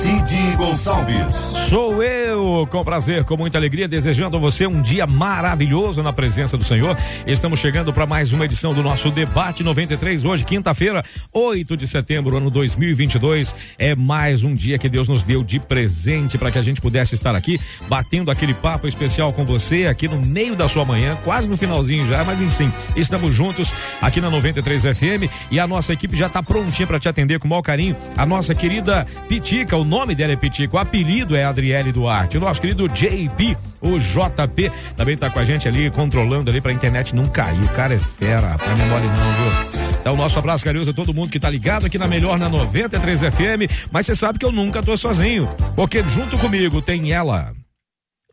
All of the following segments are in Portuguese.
Cid Gonçalves. Sou eu, com prazer, com muita alegria, desejando a você um dia maravilhoso na presença do Senhor. Estamos chegando para mais uma edição do nosso Debate 93, hoje, quinta-feira, 8 de setembro, ano 2022. É mais um dia que Deus nos deu de presente para que a gente pudesse estar aqui, batendo aquele papo especial com você, aqui no meio da sua manhã, quase no finalzinho já, mas enfim, estamos juntos aqui na 93 FM e a nossa equipe já está prontinha para te atender com o maior carinho. A nossa querida Pitica, o nome dela é Pitico, o apelido é Adriele Duarte. O nosso querido JP, o JP, também tá com a gente ali, controlando ali pra internet não cair. O cara é fera, não é mole não, viu? Então, nosso abraço carinhoso a todo mundo que tá ligado aqui na Melhor na 93 FM. Mas você sabe que eu nunca tô sozinho, porque junto comigo tem ela,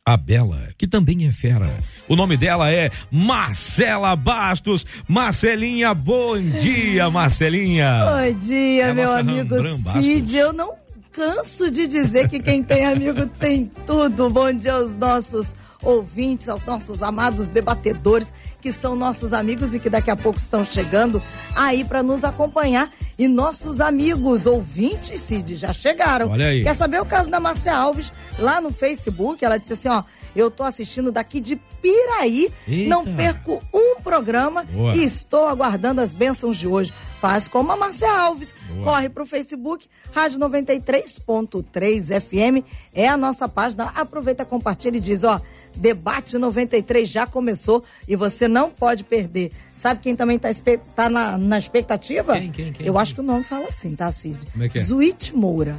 a Bela, que também é fera. O nome dela é Marcela Bastos. Marcelinha, bom dia, Marcelinha. Bom dia, é meu amigo Cid. Eu não canso de dizer que quem tem amigo tem tudo. Bom dia aos nossos ouvintes, aos nossos amados debatedores, que são nossos amigos e que daqui a pouco estão chegando aí para nos acompanhar. E nossos amigos ouvintes, Cid, já chegaram. Olha aí. Quer saber o caso da Márcia Alves lá no Facebook? Ela disse assim: ó, eu tô assistindo daqui de Piraí, Eita. não perco um programa Boa. e estou aguardando as bênçãos de hoje. Faz como a Márcia Alves. Boa. Corre pro Facebook, Rádio 93.3 FM é a nossa página. Aproveita, compartilha e diz, ó, Debate 93 já começou e você não pode perder. Sabe quem também tá, espe- tá na, na expectativa? Quem, quem, quem, Eu quem? acho que o nome fala assim, tá, Cid? Como é que é? Zuit Moura.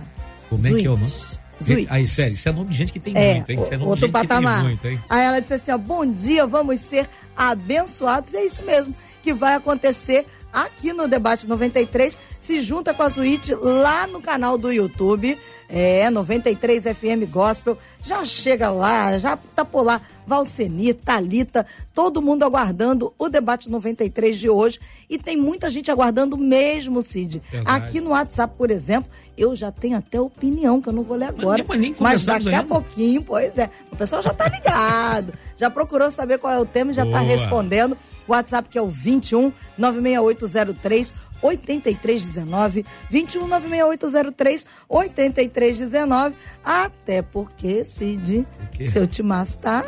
Como é que é o nome? Zuit. Aí, sério, isso é nome de gente que tem É, muito, hein? Isso é nome de outro gente que tem patamar. muito, hein? Aí ela disse assim: ó, bom dia, vamos ser abençoados. E é isso mesmo que vai acontecer aqui no Debate 93. Se junta com a Suíte lá no canal do YouTube. É, 93 FM Gospel. Já chega lá, já tá por lá. Valceni, Talita, todo mundo aguardando o debate 93 de hoje. E tem muita gente aguardando mesmo, Cid. Verdade. Aqui no WhatsApp, por exemplo, eu já tenho até opinião, que eu não vou ler agora. mas nem mas daqui a ainda. pouquinho, pois é. O pessoal já tá ligado. Já procurou saber qual é o tema e já tá Boa. respondendo. O WhatsApp que é o 21 96803 8319 21 96803 8319 até porque Cid seu timaço tá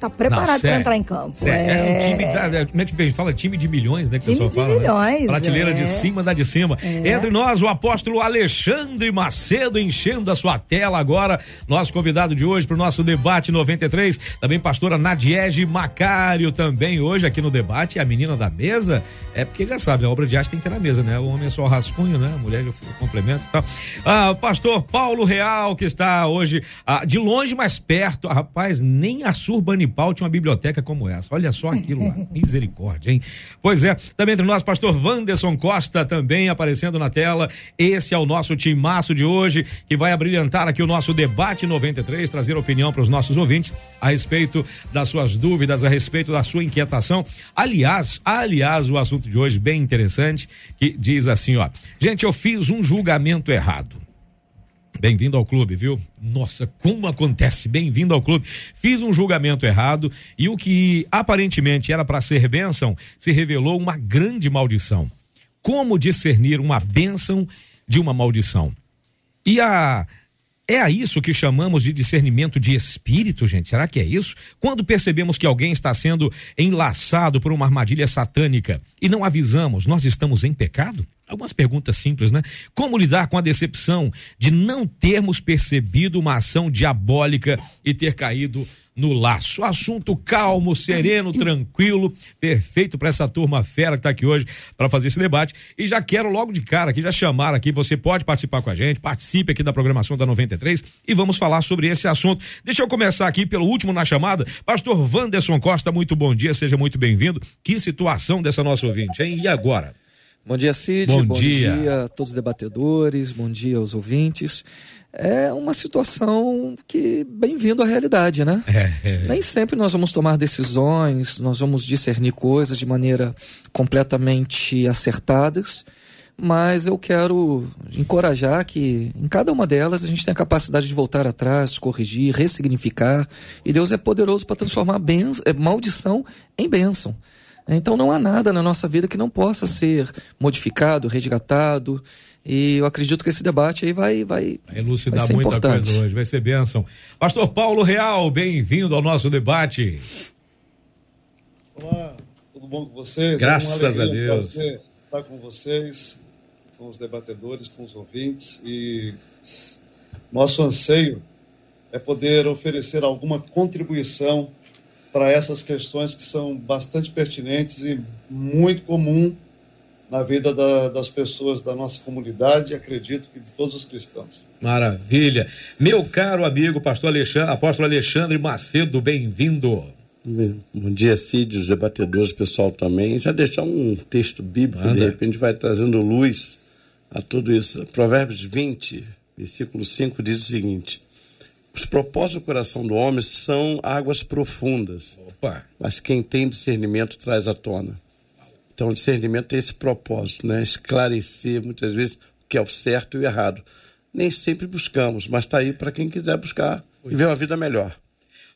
tá preparado para entrar em campo Sério, é. um time da, é, como é que a gente fala? Time de milhões, né? Que o Time pessoal de fala. né? milhões, Prateleira é. de cima da de cima. Entre nós, o apóstolo Alexandre Macedo, enchendo a sua tela agora. Nosso convidado de hoje para o nosso debate 93. Também pastora Nadiege Macário, também hoje aqui no debate. A menina da mesa, é porque já sabe, a obra de arte tem que ter na mesa, né? O homem é só rascunho, né? A mulher já complementa e tal. Ah, o pastor Paulo Real, que está hoje ah, de longe, mas perto. Ah, rapaz, nem a Surbanipal tinha uma biblioteca como essa. Olha só aquilo lá. Misericórdia, hein? Pois é, também entre nós, pastor Wanderson Costa, também aparecendo na tela. Esse é o nosso timaço de hoje, que vai abrilhantar aqui o nosso debate 93, trazer opinião para os nossos ouvintes a respeito das suas dúvidas, a respeito da sua inquietação. Aliás, aliás, o assunto de hoje bem interessante, que diz assim, ó. Gente, eu fiz um julgamento errado. Bem-vindo ao clube, viu? Nossa, como acontece? Bem-vindo ao clube. Fiz um julgamento errado e o que aparentemente era para ser bênção se revelou uma grande maldição. Como discernir uma bênção de uma maldição? E a é a isso que chamamos de discernimento de espírito, gente? Será que é isso? Quando percebemos que alguém está sendo enlaçado por uma armadilha satânica e não avisamos, nós estamos em pecado? Algumas perguntas simples, né? Como lidar com a decepção de não termos percebido uma ação diabólica e ter caído no laço? Assunto calmo, sereno, tranquilo, perfeito para essa turma fera que está aqui hoje para fazer esse debate. E já quero logo de cara aqui, já chamar aqui, você pode participar com a gente, participe aqui da programação da 93 e vamos falar sobre esse assunto. Deixa eu começar aqui pelo último na chamada. Pastor Wanderson Costa, muito bom dia, seja muito bem-vindo. Que situação dessa nossa ouvinte, hein? E agora? Bom dia, Cid. Bom Bom, dia. dia. a todos os debatedores. Bom dia aos ouvintes. É uma situação que bem-vindo à realidade, né? É, é. Nem sempre nós vamos tomar decisões, nós vamos discernir coisas de maneira completamente acertadas, mas eu quero encorajar que em cada uma delas a gente tem a capacidade de voltar atrás, corrigir, ressignificar, e Deus é poderoso para transformar benção, é, maldição em bênção. Então não há nada na nossa vida que não possa ser modificado, resgatado. E eu acredito que esse debate aí vai vai, vai elucidar vai muita importante. coisa hoje, vai ser bênção. Pastor Paulo Real, bem-vindo ao nosso debate. Olá, tudo bom com vocês? Graças é a Deus. Estar com vocês, com os debatedores, com os ouvintes e nosso anseio é poder oferecer alguma contribuição para essas questões que são bastante pertinentes e muito comum na vida da, das pessoas da nossa comunidade e acredito que de todos os cristãos. Maravilha. Meu caro amigo, pastor Alexandre, apóstolo Alexandre Macedo, bem-vindo. Bom dia, Cid, os debatedores, pessoal também. Já deixar um texto bíblico, Manda. de repente vai trazendo luz a tudo isso. Provérbios 20, versículo 5 diz o seguinte: os propósitos do coração do homem são águas profundas. Opa. Mas quem tem discernimento traz à tona. Então, o discernimento tem esse propósito, né? Esclarecer muitas vezes o que é o certo e o errado. Nem sempre buscamos, mas está aí para quem quiser buscar e ver uma vida melhor.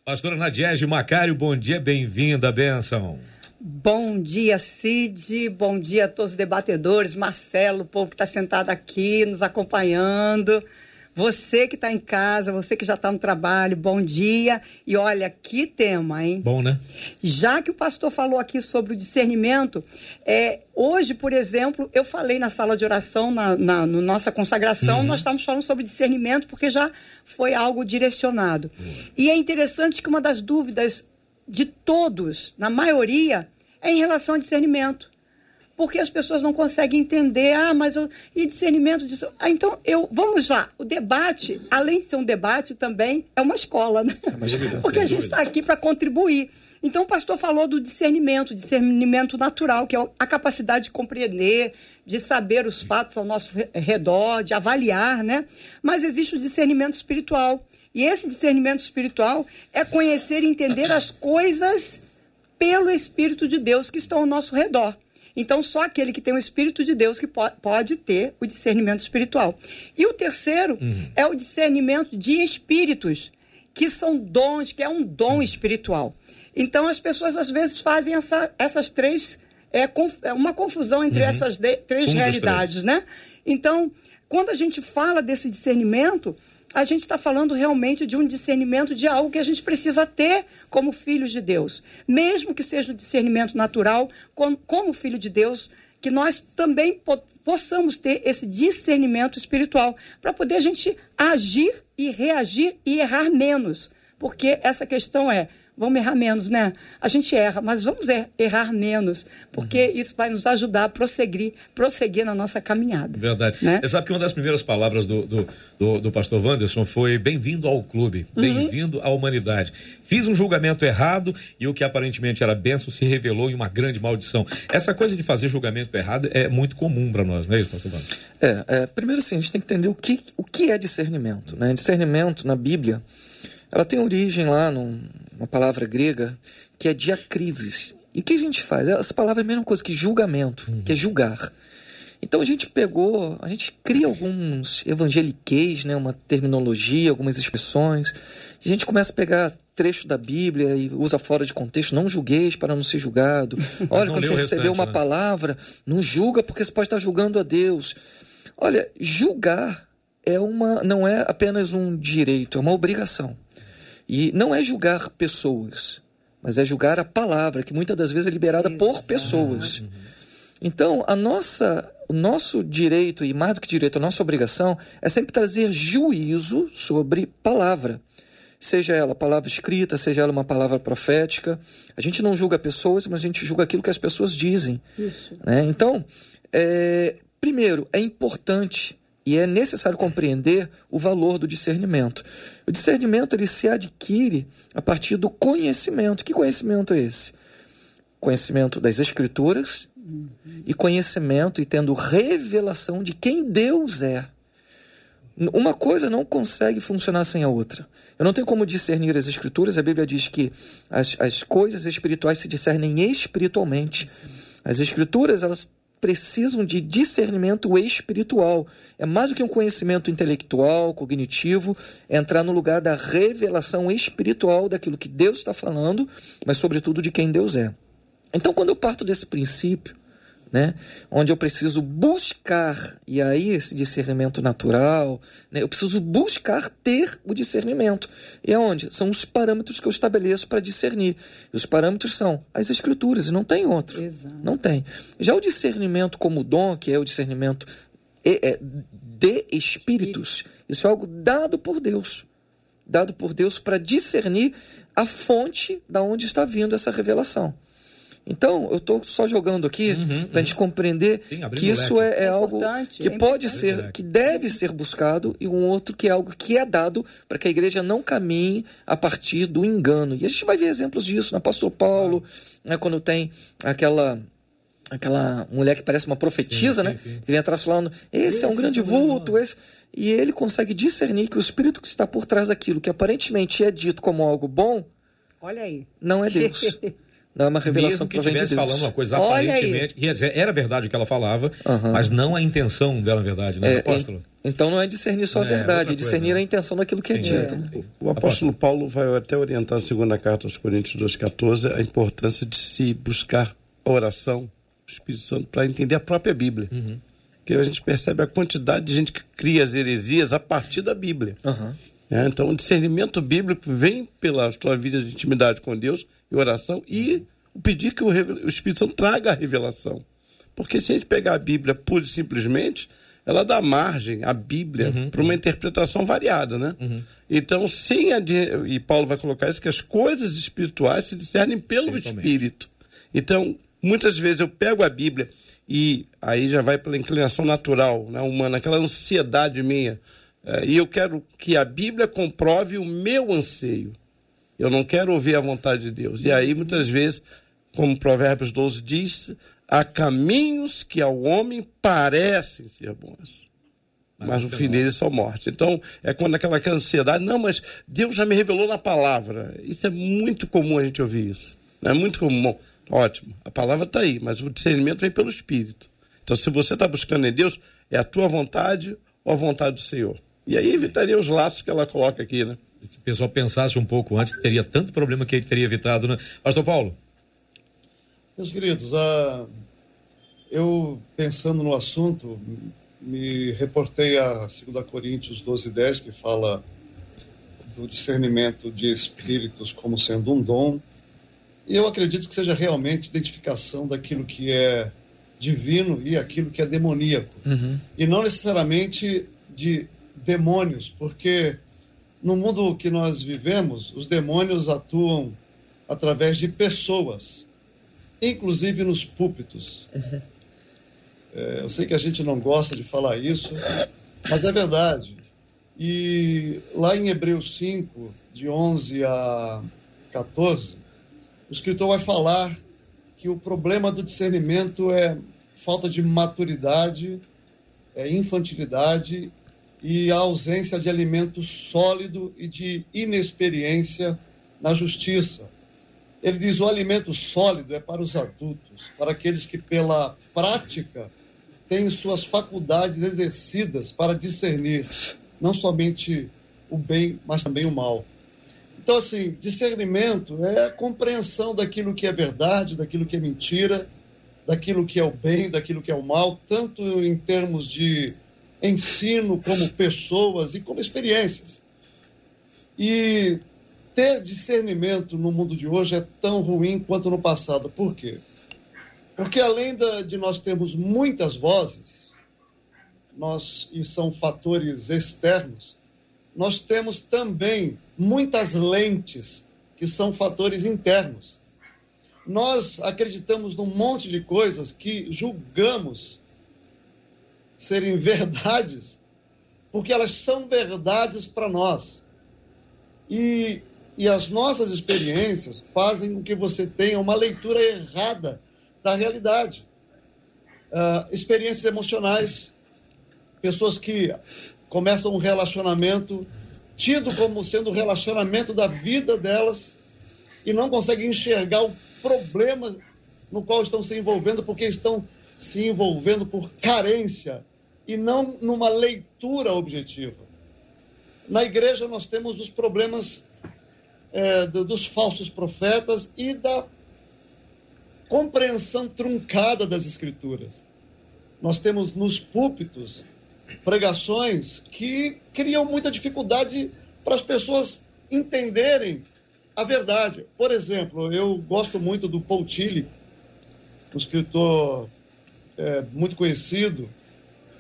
Pastora Nadiege Macário, bom dia, bem-vinda, benção. Bom dia, Cid. Bom dia a todos os debatedores, Marcelo, o povo que está sentado aqui nos acompanhando. Você que está em casa, você que já está no trabalho, bom dia. E olha, que tema, hein? Bom, né? Já que o pastor falou aqui sobre o discernimento, é, hoje, por exemplo, eu falei na sala de oração, na, na no nossa consagração, uhum. nós estávamos falando sobre discernimento, porque já foi algo direcionado. Uhum. E é interessante que uma das dúvidas de todos, na maioria, é em relação ao discernimento porque as pessoas não conseguem entender, ah, mas eu, e discernimento disso. Ah, então, eu, vamos lá, o debate, além de ser um debate, também é uma escola, né? É porque a gente está aqui para contribuir. Então, o pastor falou do discernimento, discernimento natural, que é a capacidade de compreender, de saber os fatos ao nosso redor, de avaliar, né? Mas existe o discernimento espiritual. E esse discernimento espiritual é conhecer e entender as coisas pelo Espírito de Deus que estão ao nosso redor. Então, só aquele que tem o Espírito de Deus que pode ter o discernimento espiritual. E o terceiro uhum. é o discernimento de espíritos, que são dons, que é um dom uhum. espiritual. Então, as pessoas às vezes fazem essa, essas três. É, é uma confusão entre uhum. essas de, três realidades, três. né? Então, quando a gente fala desse discernimento, a gente está falando realmente de um discernimento de algo que a gente precisa ter como filhos de Deus. Mesmo que seja um discernimento natural, como, filho de Deus, que nós também po possamos ter esse discernimento espiritual, para poder a gente agir e reagir e errar menos. Porque essa questão é vamos errar menos, né? A gente erra, mas vamos er errar menos, porque uhum. isso vai nos ajudar a prosseguir, prosseguir na nossa caminhada. Verdade. Né? Você sabe que uma das primeiras palavras do, do, do, do pastor Wanderson foi bem-vindo ao clube, uhum. bem-vindo à humanidade. Fiz um julgamento errado e o que aparentemente era benção se revelou em uma grande maldição. Essa coisa de fazer julgamento errado é muito comum para nós, não é isso, pastor Wanderson? É, é, primeiro assim, a gente tem que entender o que, o que é discernimento. Né? Discernimento na Bíblia, ela tem origem lá num, uma palavra grega que é diacrisis. E o que a gente faz? Essa palavra é a mesma coisa que julgamento, uhum. que é julgar. Então a gente pegou, a gente cria alguns evangeliqueis, né, uma terminologia, algumas expressões. E a gente começa a pegar trecho da Bíblia e usa fora de contexto. Não julgueis para não ser julgado. Olha, quando você recebeu uma né? palavra, não julga porque você pode estar julgando a Deus. Olha, julgar é uma, não é apenas um direito, é uma obrigação. E não é julgar pessoas, mas é julgar a palavra, que muitas das vezes é liberada Isso. por pessoas. Uhum. Então, a nossa, o nosso direito, e mais do que direito, a nossa obrigação, é sempre trazer juízo sobre palavra. Seja ela palavra escrita, seja ela uma palavra profética. A gente não julga pessoas, mas a gente julga aquilo que as pessoas dizem. Isso. Né? Então, é, primeiro, é importante e é necessário compreender o valor do discernimento. O discernimento ele se adquire a partir do conhecimento. Que conhecimento é esse? Conhecimento das Escrituras e conhecimento e tendo revelação de quem Deus é. Uma coisa não consegue funcionar sem a outra. Eu não tenho como discernir as Escrituras. A Bíblia diz que as, as coisas espirituais se discernem espiritualmente. As Escrituras, elas precisam de discernimento espiritual. É mais do que um conhecimento intelectual, cognitivo, é entrar no lugar da revelação espiritual daquilo que Deus está falando, mas sobretudo de quem Deus é. Então, quando eu parto desse princípio, né? Onde eu preciso buscar, e aí esse discernimento natural, né? eu preciso buscar ter o discernimento. E aonde? São os parâmetros que eu estabeleço para discernir. E os parâmetros são as escrituras, e não tem outro. Exato. Não tem. Já o discernimento como dom, que é o discernimento é, de espíritos, isso é algo dado por Deus. Dado por Deus para discernir a fonte da onde está vindo essa revelação. Então, eu estou só jogando aqui uhum, para a gente compreender Sim, que isso é, é, é, algo que é pode ser, que deve ser buscado, e um outro que é algo que é dado para que a igreja não caminhe a partir do engano. E a gente vai ver exemplos disso no apóstolo Paulo, né, quando tem aquela aquela mulher que parece uma profetisa, sim, né? Sim, sim. Ele entra falando, esse, esse é um grande vulto, esse... E ele consegue discernir que o espírito que está por trás daquilo que aparentemente é dito como algo bom, Olha aí. não é Deus. Não é uma revelação Mesmo que estivesse falando uma coisa aparentemente. Era verdade o que ela falava, uhum. mas não a intenção dela, na verdade, né, é, apóstolo? Então não é discernir só a é, verdade, é, discernir coisa. a intenção daquilo que é sim, é dito. Né? O apóstolo Paulo vai até orientar na segunda carta aos Coríntios 2,14 a importância de se buscar a oração do Espírito Santo para entender a própria Bíblia. Uhum. Porque a gente percebe a quantidade de gente que cria as heresias a partir da Bíblia. Uhum. É, então, o discernimento bíblico vem pela sua vida de intimidade com Deus e oração e pedir que o, o Espírito Santo traga a revelação. Porque se a gente pegar a Bíblia pura e simplesmente, ela dá margem à Bíblia uhum, para uma uhum. interpretação variada, né? Uhum. Então, sem a e Paulo vai colocar isso que as coisas espirituais se discernem pelo Espírito. Então, muitas vezes eu pego a Bíblia e aí já vai pela inclinação natural, né, humana, aquela ansiedade minha, é, e eu quero que a Bíblia comprove o meu anseio. Eu não quero ouvir a vontade de Deus. E aí, muitas vezes, como Provérbios 12 diz, há caminhos que ao homem parecem ser bons. Mas, mas o fim deles são morte. Então, é quando aquela ansiedade, não, mas Deus já me revelou na palavra. Isso é muito comum a gente ouvir isso. É muito comum. Ótimo, a palavra está aí, mas o discernimento vem pelo Espírito. Então, se você está buscando em Deus, é a tua vontade ou a vontade do Senhor. E aí evitaria os laços que ela coloca aqui, né? Se o pessoal pensasse um pouco antes, teria tanto problema que ele teria evitado, né? Pastor Paulo. Meus queridos, ah, eu pensando no assunto, me reportei a 2 Coríntios 12, 10, que fala do discernimento de espíritos como sendo um dom. E eu acredito que seja realmente identificação daquilo que é divino e aquilo que é demoníaco. Uhum. E não necessariamente de demônios, porque no mundo que nós vivemos, os demônios atuam através de pessoas, inclusive nos púlpitos. Uhum. É, eu sei que a gente não gosta de falar isso, mas é verdade. E lá em Hebreus 5, de 11 a 14, o escritor vai falar que o problema do discernimento é falta de maturidade, é infantilidade e a ausência de alimento sólido e de inexperiência na justiça. Ele diz: o alimento sólido é para os adultos, para aqueles que, pela prática, têm suas faculdades exercidas para discernir não somente o bem, mas também o mal. Então, assim, discernimento é a compreensão daquilo que é verdade, daquilo que é mentira, daquilo que é o bem, daquilo que é o mal, tanto em termos de ensino como pessoas e como experiências. E ter discernimento no mundo de hoje é tão ruim quanto no passado. Por quê? Porque além de nós termos muitas vozes, nós e são fatores externos, nós temos também muitas lentes que são fatores internos. Nós acreditamos num monte de coisas que julgamos serem verdades, porque elas são verdades para nós. E, e as nossas experiências fazem com que você tenha uma leitura errada da realidade. Uh, experiências emocionais, pessoas que começam um relacionamento tido como sendo o relacionamento da vida delas e não conseguem enxergar o problema no qual estão se envolvendo porque estão se envolvendo por carência e não numa leitura objetiva. Na igreja nós temos os problemas é, do, dos falsos profetas e da compreensão truncada das escrituras. Nós temos nos púlpitos pregações que criam muita dificuldade para as pessoas entenderem a verdade. Por exemplo, eu gosto muito do Paul Tillich, um escritor é, muito conhecido.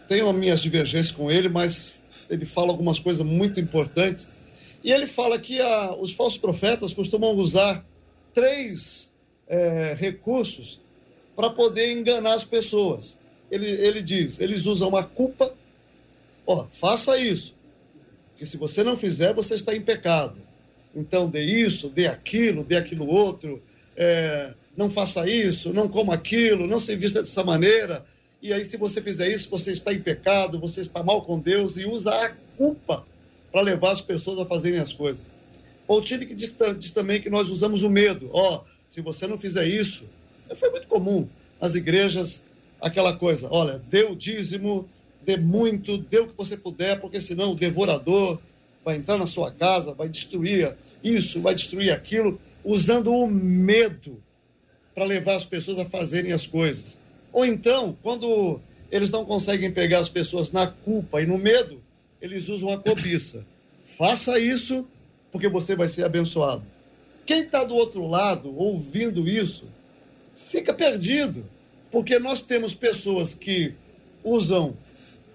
Tenho as minhas divergências com ele, mas ele fala algumas coisas muito importantes. E ele fala que a, os falsos profetas costumam usar três é, recursos para poder enganar as pessoas. Ele, ele diz: eles usam a culpa, ó, faça isso, que se você não fizer, você está em pecado. Então, dê isso, dê aquilo, dê aquilo outro, é, não faça isso, não coma aquilo, não se vista dessa maneira. E aí, se você fizer isso, você está em pecado, você está mal com Deus e usa a culpa para levar as pessoas a fazerem as coisas. Paul Tillich diz, diz também que nós usamos o medo. Ó, oh, se você não fizer isso, foi muito comum nas igrejas aquela coisa, olha, dê o dízimo, dê muito, dê o que você puder, porque senão o devorador vai entrar na sua casa, vai destruir isso, vai destruir aquilo, usando o medo para levar as pessoas a fazerem as coisas. Ou então, quando eles não conseguem pegar as pessoas na culpa e no medo, eles usam a cobiça. Faça isso, porque você vai ser abençoado. Quem está do outro lado, ouvindo isso, fica perdido, porque nós temos pessoas que usam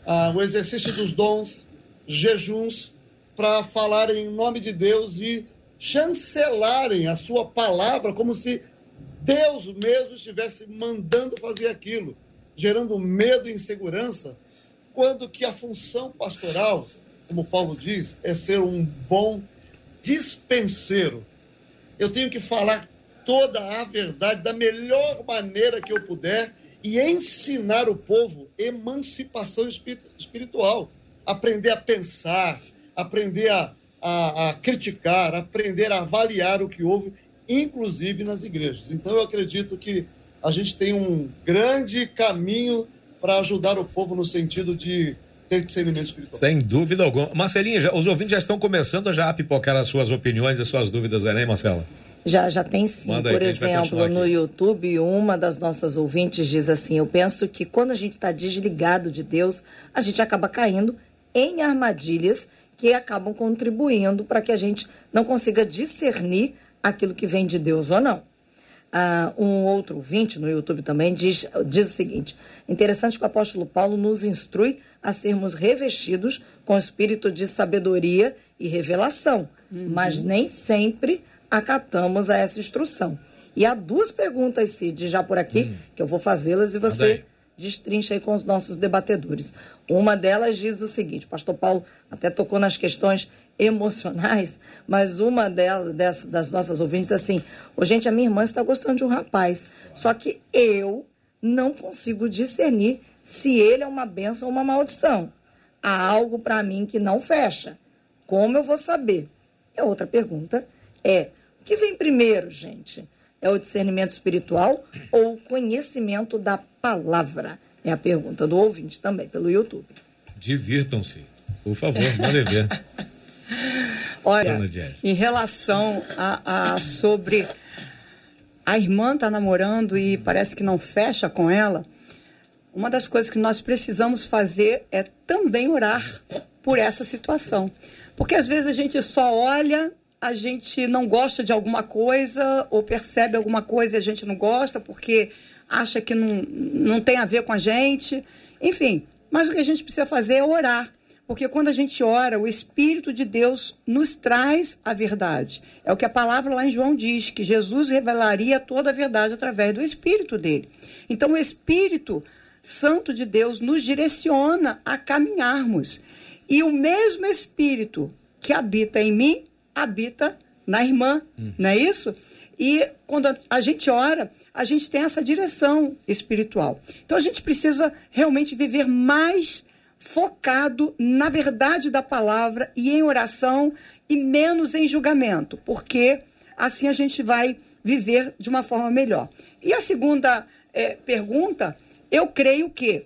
ah, o exercício dos dons, jejuns, para falarem em nome de Deus e chancelarem a sua palavra como se Deus mesmo estivesse mandando fazer aquilo, gerando medo e insegurança, quando que a função pastoral, como Paulo diz, é ser um bom dispenseiro. Eu tenho que falar toda a verdade da melhor maneira que eu puder e ensinar o povo emancipação espiritual, aprender a pensar, aprender a, a, a criticar, aprender a avaliar o que houve inclusive nas igrejas. Então, eu acredito que a gente tem um grande caminho para ajudar o povo no sentido de ter discernimento espiritual. Sem dúvida alguma. Marcelinha, já, os ouvintes já estão começando já a pipocar as suas opiniões e suas dúvidas aí, né, Marcela? Já, já tem sim. Manda Por aí, exemplo, no YouTube, uma das nossas ouvintes diz assim: Eu penso que quando a gente está desligado de Deus, a gente acaba caindo em armadilhas que acabam contribuindo para que a gente não consiga discernir aquilo que vem de Deus ou não. Ah, um outro ouvinte no YouTube também diz, diz o seguinte: interessante que o apóstolo Paulo nos instrui a sermos revestidos com o espírito de sabedoria e revelação, uhum. mas nem sempre acatamos a essa instrução. E há duas perguntas, Cid, já por aqui, uhum. que eu vou fazê-las e você destrincha aí com os nossos debatedores. Uma delas diz o seguinte: o pastor Paulo até tocou nas questões emocionais, mas uma delas, dessas, das nossas ouvintes, assim, oh, gente, a minha irmã está gostando de um rapaz, só que eu não consigo discernir se ele é uma benção ou uma maldição. Há algo para mim que não fecha. Como eu vou saber? E a outra pergunta é: o que vem primeiro, gente? É o discernimento espiritual ou o conhecimento da palavra? É a pergunta do ouvinte também, pelo YouTube. Divirtam-se. Por favor, mande ver. Olha, em relação a, a sobre a irmã está namorando e parece que não fecha com ela, uma das coisas que nós precisamos fazer é também orar por essa situação. Porque às vezes a gente só olha, a gente não gosta de alguma coisa ou percebe alguma coisa e a gente não gosta porque acha que não, não tem a ver com a gente. Enfim, mas o que a gente precisa fazer é orar porque quando a gente ora, o Espírito de Deus nos traz a verdade. É o que a palavra lá em João diz, que Jesus revelaria toda a verdade através do Espírito dele. Então, o Espírito Santo de Deus nos direciona a caminharmos. E o mesmo Espírito que habita em mim, habita na irmã, hum. não é isso? E quando a gente ora, a gente tem essa direção espiritual. Então a gente precisa realmente viver mais focado na verdade da palavra e em oração e menos em julgamento, porque assim a gente vai viver de uma forma melhor. E a segunda é, pergunta eu creio que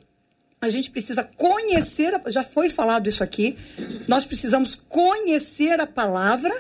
a gente precisa conhecer, já foi falado isso aqui, nós precisamos conhecer a palavra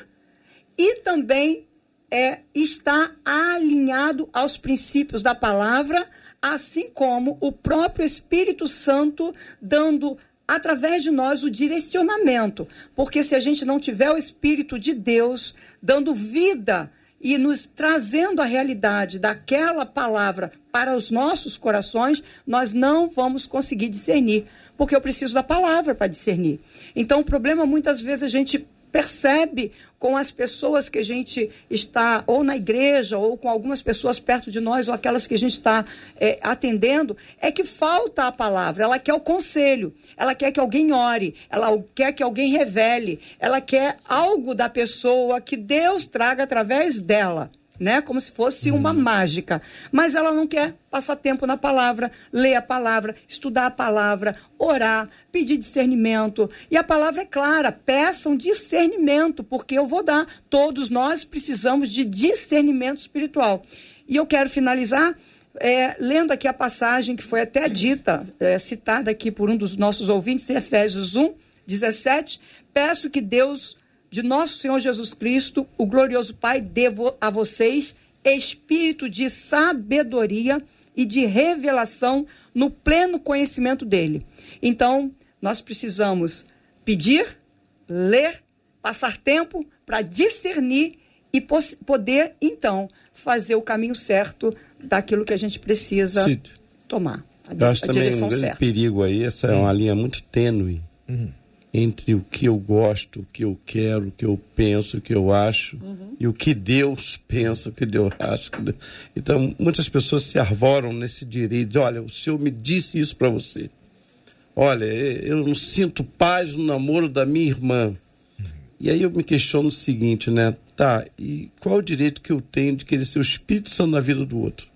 e também é, estar alinhado aos princípios da palavra, assim como o próprio Espírito Santo dando através de nós o direcionamento. Porque se a gente não tiver o Espírito de Deus dando vida e nos trazendo a realidade daquela palavra para os nossos corações, nós não vamos conseguir discernir, porque eu preciso da palavra para discernir. Então, o problema muitas vezes a gente percebe com as pessoas que a gente está, ou na igreja, ou com algumas pessoas perto de nós, ou aquelas que a gente está é, atendendo, é que falta a palavra. Ela quer o conselho, ela quer que alguém ore, ela quer que alguém revele, ela quer algo da pessoa que Deus traga através dela né? Como se fosse uma uhum. mágica. Mas ela não quer passar tempo na palavra, ler a palavra, estudar a palavra, orar, pedir discernimento. E a palavra é clara: peçam discernimento, porque eu vou dar. Todos nós precisamos de discernimento espiritual. E eu quero finalizar. É, lendo aqui a passagem que foi até dita, é, citada aqui por um dos nossos ouvintes, em Efésios 1, 17, peço que Deus de nosso Senhor Jesus Cristo, o glorioso Pai, devo a vocês espírito de sabedoria e de revelação no pleno conhecimento dele. Então, nós precisamos pedir, ler, passar tempo para discernir e poder, então, fazer o caminho certo daquilo que a gente precisa tomar. A, Eu acho a também um grande perigo aí, essa é uma linha muito tênue. Uhum entre o que eu gosto, o que eu quero, o que eu penso, o que eu acho uhum. e o que Deus pensa, o que Deus acha. Então, muitas pessoas se arvoram nesse direito. Olha, o Senhor me disse isso para você. Olha, eu não sinto paz no namoro da minha irmã. Uhum. E aí eu me questiono o seguinte, né? Tá, e qual é o direito que eu tenho de querer ser o Espírito Santo na vida do outro?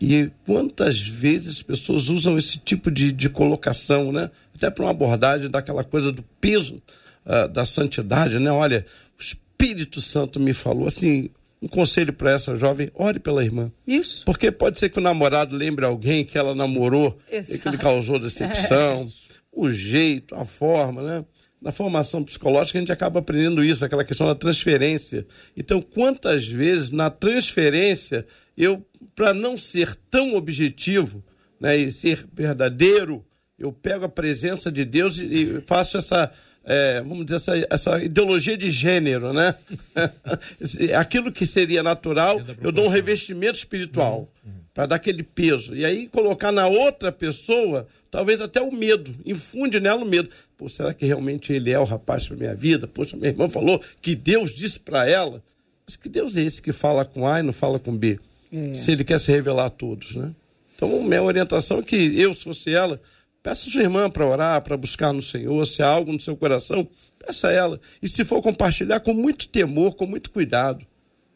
E quantas vezes as pessoas usam esse tipo de, de colocação, né? Até para uma abordagem daquela coisa do peso uh, da santidade, né? Olha, o Espírito Santo me falou assim. Um conselho para essa jovem: ore pela irmã. Isso. Porque pode ser que o namorado lembre alguém que ela namorou Exato. e que lhe causou decepção, é. o jeito, a forma, né? na formação psicológica a gente acaba aprendendo isso, aquela questão da transferência. Então, quantas vezes na transferência eu, para não ser tão objetivo né, e ser verdadeiro, eu pego a presença de Deus e, faço essa, é, vamos dizer, essa, essa, ideologia de gênero, né? Aquilo que seria natural, eu dou um revestimento espiritual uhum, uhum. para dar aquele peso. E aí colocar na outra pessoa, talvez até o medo, infunde nela o medo. Pô, será que realmente ele é o rapaz para minha vida? Poxa, minha irmã falou que Deus disse para ela. Mas que Deus é esse que fala com A e não fala com B? É. Se ele quer se revelar a todos, né? Então, minha orientação é que eu, se fosse ela, peça sua irmã para orar, para buscar no Senhor, se há algo no seu coração, peça a ela. E se for compartilhar, com muito temor, com muito cuidado.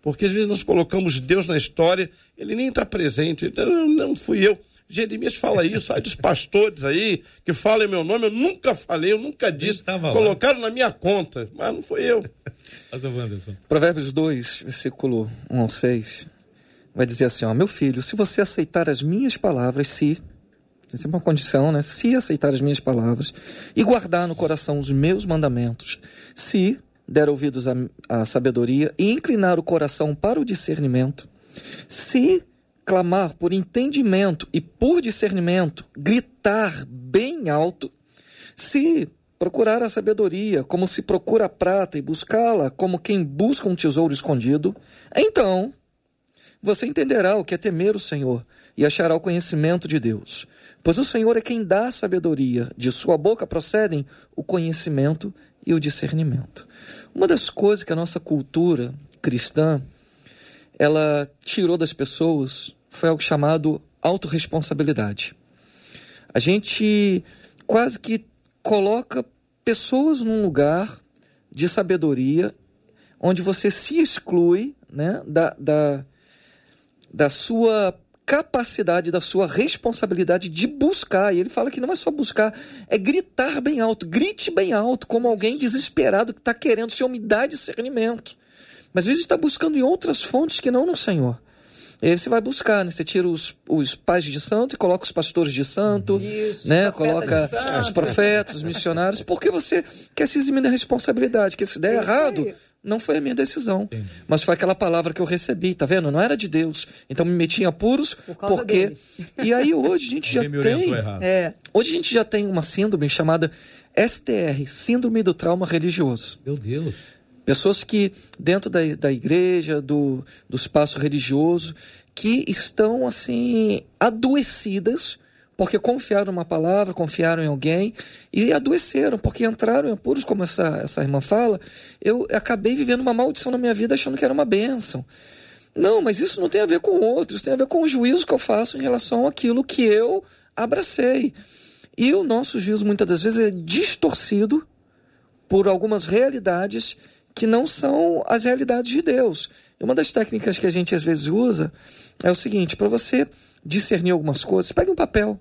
Porque às vezes nós colocamos Deus na história, ele nem está presente. Não, não fui eu. Jeremias fala isso, aí dos pastores aí que falam meu nome, eu nunca falei, eu nunca disse. Colocaram lá. na minha conta, mas não foi eu. Provérbios 2, versículo 1 ao 6 vai dizer assim: ó, meu filho, se você aceitar as minhas palavras, se tem sempre uma condição, né? Se aceitar as minhas palavras e guardar no coração os meus mandamentos, se der ouvidos à, à sabedoria e inclinar o coração para o discernimento, se clamar por entendimento e por discernimento, gritar bem alto, se procurar a sabedoria como se procura a prata e buscá-la como quem busca um tesouro escondido, então você entenderá o que é temer o Senhor e achará o conhecimento de Deus. Pois o Senhor é quem dá a sabedoria, de sua boca procedem o conhecimento e o discernimento. Uma das coisas que a nossa cultura cristã ela tirou das pessoas foi algo chamado autorresponsabilidade. A gente quase que coloca pessoas num lugar de sabedoria onde você se exclui né, da, da, da sua capacidade, da sua responsabilidade de buscar. E ele fala que não é só buscar, é gritar bem alto. Grite bem alto, como alguém desesperado que está querendo. Senhor, me dá discernimento. Mas às vezes está buscando em outras fontes que não no Senhor. E aí você vai buscar, né? Você tira os, os pais de santo e coloca os pastores de santo, Isso, né? Coloca os profetas, os missionários, porque você quer se eximir da responsabilidade, que se der Isso errado, aí. Não foi a minha decisão, Entendi. mas foi aquela palavra que eu recebi, tá vendo? Não era de Deus. Então me meti em apuros, Por porque dele. E aí hoje a gente já tem é. Hoje a gente já tem uma síndrome chamada STR, Síndrome do Trauma Religioso. Meu Deus. Pessoas que, dentro da, da igreja, do, do espaço religioso, que estão, assim, adoecidas porque confiaram numa palavra, confiaram em alguém e adoeceram, porque entraram em apuros, como essa, essa irmã fala. Eu acabei vivendo uma maldição na minha vida achando que era uma bênção. Não, mas isso não tem a ver com outros, tem a ver com o juízo que eu faço em relação àquilo que eu abracei. E o nosso juízo muitas das vezes é distorcido por algumas realidades que não são as realidades de Deus. Uma das técnicas que a gente às vezes usa é o seguinte: para você discernir algumas coisas, pegue um papel,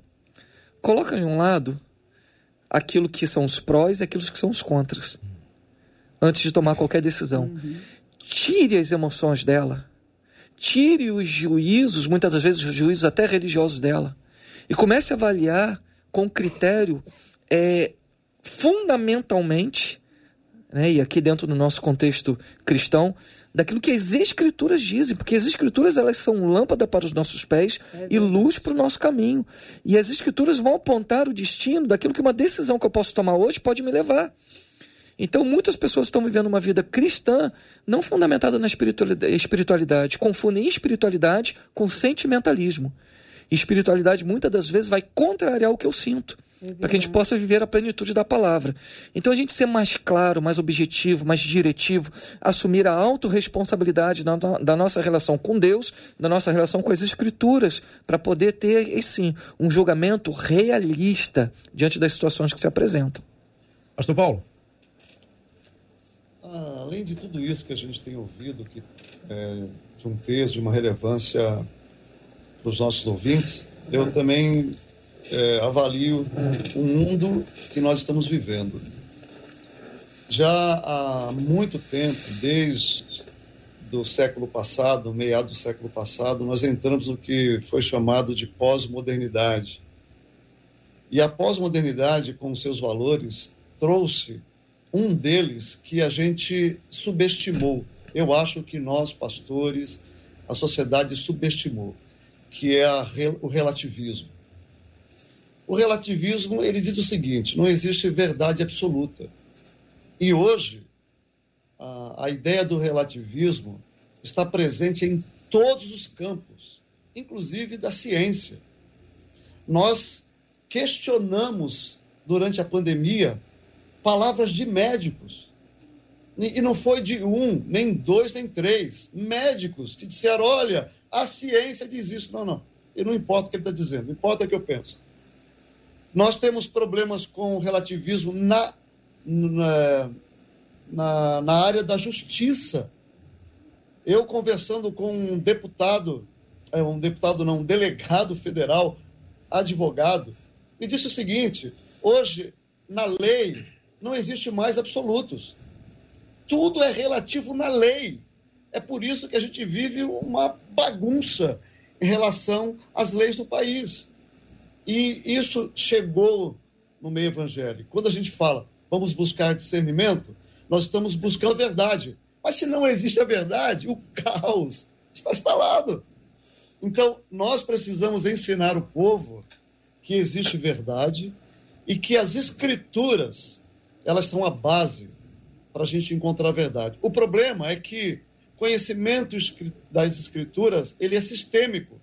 coloca em um lado aquilo que são os prós e aquilo que são os contras, antes de tomar qualquer decisão. Uhum. Tire as emoções dela, tire os juízos, muitas das vezes os juízos até religiosos dela, e comece a avaliar com critério é, fundamentalmente né, e aqui dentro do nosso contexto cristão, daquilo que as escrituras dizem, porque as escrituras elas são lâmpada para os nossos pés é e luz para o nosso caminho. E as escrituras vão apontar o destino daquilo que uma decisão que eu posso tomar hoje pode me levar. Então, muitas pessoas estão vivendo uma vida cristã não fundamentada na espiritualidade, confundem espiritualidade com sentimentalismo. E espiritualidade muitas das vezes vai contrariar o que eu sinto. É para que a gente possa viver a plenitude da palavra. Então a gente ser mais claro, mais objetivo, mais diretivo, assumir a autorresponsabilidade da, da nossa relação com Deus, da nossa relação com as Escrituras, para poder ter, sim, um julgamento realista diante das situações que se apresentam. Pastor Paulo. Ah, além de tudo isso que a gente tem ouvido, que é de um peso, de uma relevância para os nossos ouvintes, eu também é, avalio o mundo que nós estamos vivendo. Já há muito tempo, desde do século passado, meado do século passado, nós entramos no que foi chamado de pós-modernidade. E a pós-modernidade, com seus valores, trouxe um deles que a gente subestimou. Eu acho que nós, pastores, a sociedade subestimou, que é a, o relativismo. O relativismo ele diz o seguinte: não existe verdade absoluta. E hoje a, a ideia do relativismo está presente em todos os campos, inclusive da ciência. Nós questionamos durante a pandemia palavras de médicos. E não foi de um, nem dois, nem três. Médicos que disseram: olha, a ciência diz isso. Não, não. E não importa o que ele está dizendo, importa o que eu penso. Nós temos problemas com o relativismo na, na, na, área da justiça. Eu conversando com um deputado, é, um deputado não, um delegado federal, advogado, me disse o seguinte: hoje, na lei, não existe mais absolutos. Tudo é relativo na lei. É por isso que a gente vive uma bagunça em relação às leis do país. E isso chegou no meio evangélico. Quando a gente fala, vamos buscar discernimento, nós estamos buscando a verdade. Mas se não existe a verdade, o caos está instalado. Então, nós precisamos ensinar o povo que existe verdade e que as escrituras, elas são a base para a gente encontrar a verdade. O problema é que conhecimento das escrituras, ele é sistêmico.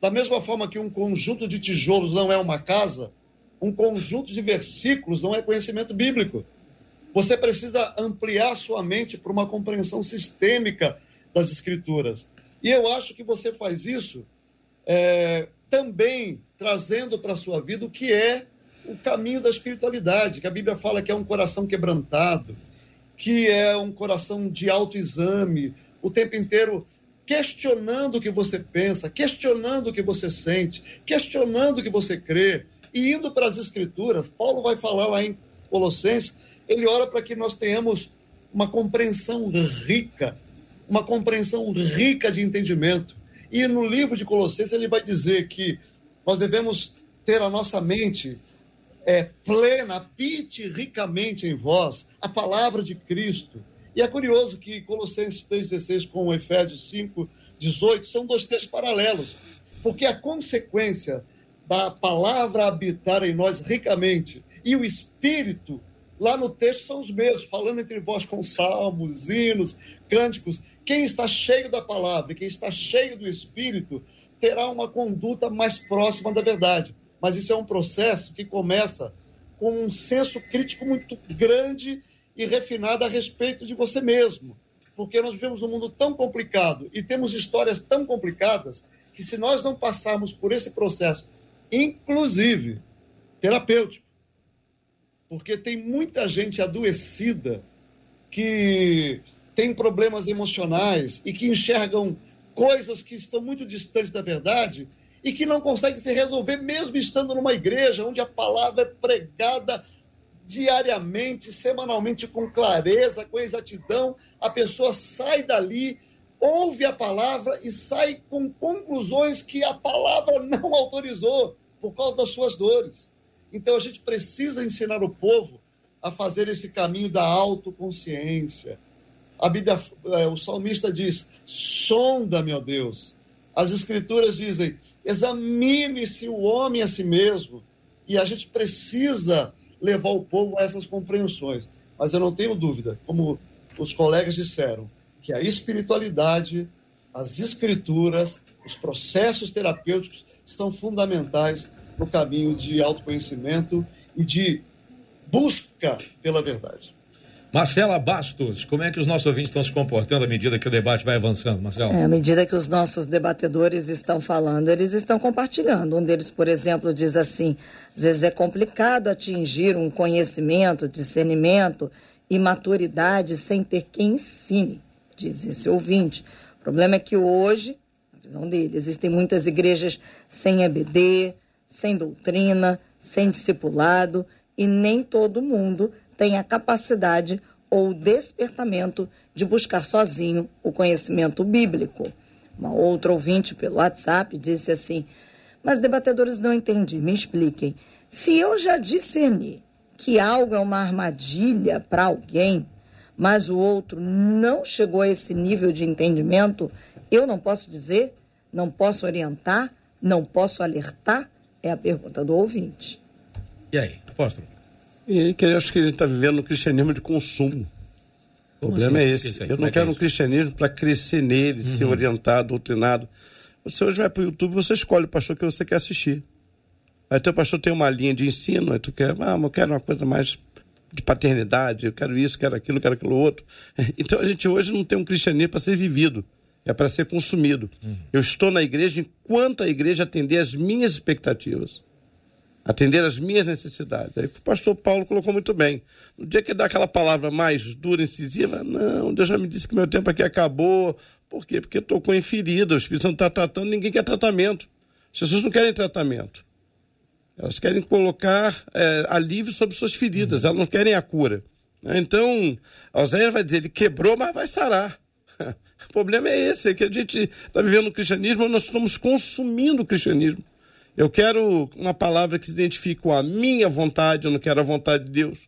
Da mesma forma que um conjunto de tijolos não é uma casa, um conjunto de versículos não é conhecimento bíblico. Você precisa ampliar sua mente para uma compreensão sistêmica das Escrituras. E eu acho que você faz isso é, também trazendo para a sua vida o que é o caminho da espiritualidade, que a Bíblia fala que é um coração quebrantado, que é um coração de autoexame, o tempo inteiro questionando o que você pensa, questionando o que você sente, questionando o que você crê, e indo para as Escrituras. Paulo vai falar lá em Colossenses, ele ora para que nós tenhamos uma compreensão rica, uma compreensão rica de entendimento. E no livro de Colossenses ele vai dizer que nós devemos ter a nossa mente é, plena, habite ricamente em vós a palavra de Cristo. E é curioso que Colossenses 3,16 com Efésios 5, 18 são dois textos paralelos, porque a consequência da palavra habitar em nós ricamente e o Espírito, lá no texto são os mesmos, falando entre vós com salmos, hinos, cânticos. Quem está cheio da palavra, quem está cheio do Espírito, terá uma conduta mais próxima da verdade. Mas isso é um processo que começa com um senso crítico muito grande e refinado a respeito de você mesmo. Porque nós vivemos um mundo tão complicado e temos histórias tão complicadas que, se nós não passarmos por esse processo, inclusive terapêutico, porque tem muita gente adoecida que tem problemas emocionais e que enxergam coisas que estão muito distantes da verdade e que não conseguem se resolver mesmo estando numa igreja onde a palavra é pregada diariamente, semanalmente, com clareza, com exatidão. A pessoa sai dali, ouve a palavra e sai com conclusões que a palavra não autorizou por causa das suas dores. Então a gente precisa ensinar o povo a fazer esse caminho da autoconsciência a Bíblia, é, o salmista diz: sonda, meu Deus. As escrituras dizem: examine-se o homem a si mesmo. E a gente precisa levar o povo a essas compreensões. Mas eu não tenho dúvida, como os colegas disseram, que a espiritualidade, as escrituras, os processos terapêuticos estão fundamentais no caminho de autoconhecimento e de busca pela verdade. Marcela Bastos, como é que os nossos ouvintes estão se comportando à medida que o debate vai avançando, Marcela? É, à medida que os nossos debatedores estão falando, eles estão compartilhando. Um deles, por exemplo, diz assim: às vezes é complicado atingir um conhecimento, discernimento e maturidade sem ter quem ensine, diz esse ouvinte. O problema é que hoje, na visão dele, existem muitas igrejas sem EBD, sem doutrina, sem discipulado e nem todo mundo tem a capacidade ou despertamento de buscar sozinho o conhecimento bíblico. Uma outra ouvinte pelo WhatsApp disse assim: Mas debatedores não entendi, me expliquem. Se eu já discerni que algo é uma armadilha para alguém, mas o outro não chegou a esse nível de entendimento, eu não posso dizer, não posso orientar, não posso alertar? É a pergunta do ouvinte. E aí, apóstolo? E que acho que a gente está vivendo um cristianismo de consumo. O problema assim, é esse. Eu não é quero é um cristianismo para crescer nele, uhum. ser orientado, doutrinado. Você hoje vai para o YouTube, você escolhe o pastor que você quer assistir. Aí teu pastor tem uma linha de ensino, aí tu quer, ah, eu quero uma coisa mais de paternidade, eu quero isso, quero aquilo, quero aquilo outro. Então a gente hoje não tem um cristianismo para ser vivido, é para ser consumido. Uhum. Eu estou na igreja enquanto a igreja atender as minhas expectativas atender às minhas necessidades. Aí o pastor Paulo colocou muito bem. No dia que dá aquela palavra mais dura, incisiva, não, Deus já me disse que meu tempo aqui acabou. Por quê? Porque eu com ferida, o Espírito Santo está tratando, ninguém quer tratamento. As pessoas não querem tratamento. Elas querem colocar é, alívio sobre suas feridas, elas não querem a cura. Então, Oséias vai dizer, ele quebrou, mas vai sarar. O problema é esse, é que a gente está vivendo o cristianismo, nós estamos consumindo o cristianismo. Eu quero uma palavra que se identifique com a minha vontade, eu não quero a vontade de Deus.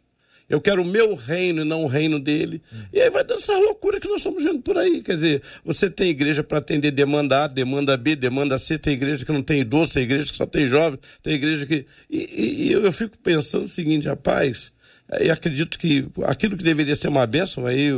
Eu quero o meu reino e não o reino dele. E aí vai dando essa loucura que nós estamos vendo por aí. Quer dizer, você tem igreja para atender demanda A, demanda B, demanda C, tem igreja que não tem idoso, tem igreja que só tem jovem, tem igreja que. E, e, e eu fico pensando o seguinte, rapaz, eu acredito que aquilo que deveria ser uma bênção aí,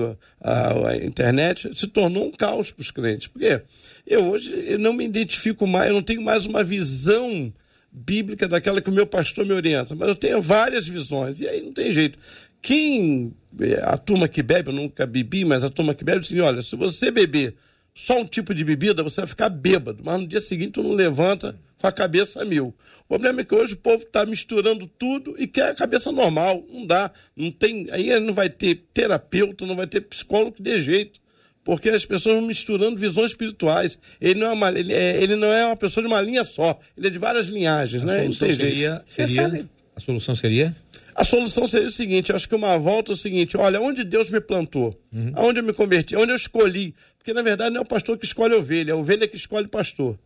a, a internet, se tornou um caos para os clientes. Por quê? Eu hoje eu não me identifico mais, eu não tenho mais uma visão bíblica daquela que o meu pastor me orienta, mas eu tenho várias visões, e aí não tem jeito. Quem, é, a turma que bebe, eu nunca bebi, mas a turma que bebe, diz assim, olha, se você beber só um tipo de bebida, você vai ficar bêbado, mas no dia seguinte tu não levanta com a cabeça mil. O problema é que hoje o povo está misturando tudo e quer a cabeça normal, não dá, não tem, aí não vai ter terapeuta, não vai ter psicólogo que dê jeito porque as pessoas vão misturando visões espirituais. Ele não é uma, ele é, ele não é uma pessoa de uma linha só, ele é de várias linhagens, a né? Solução seria, seria, a solução seria? A solução seria o seguinte: acho que uma volta é o seguinte: olha, onde Deus me plantou, uhum. aonde eu me converti, onde eu escolhi. Porque na verdade não é o pastor que escolhe a ovelha, é a ovelha que escolhe o pastor.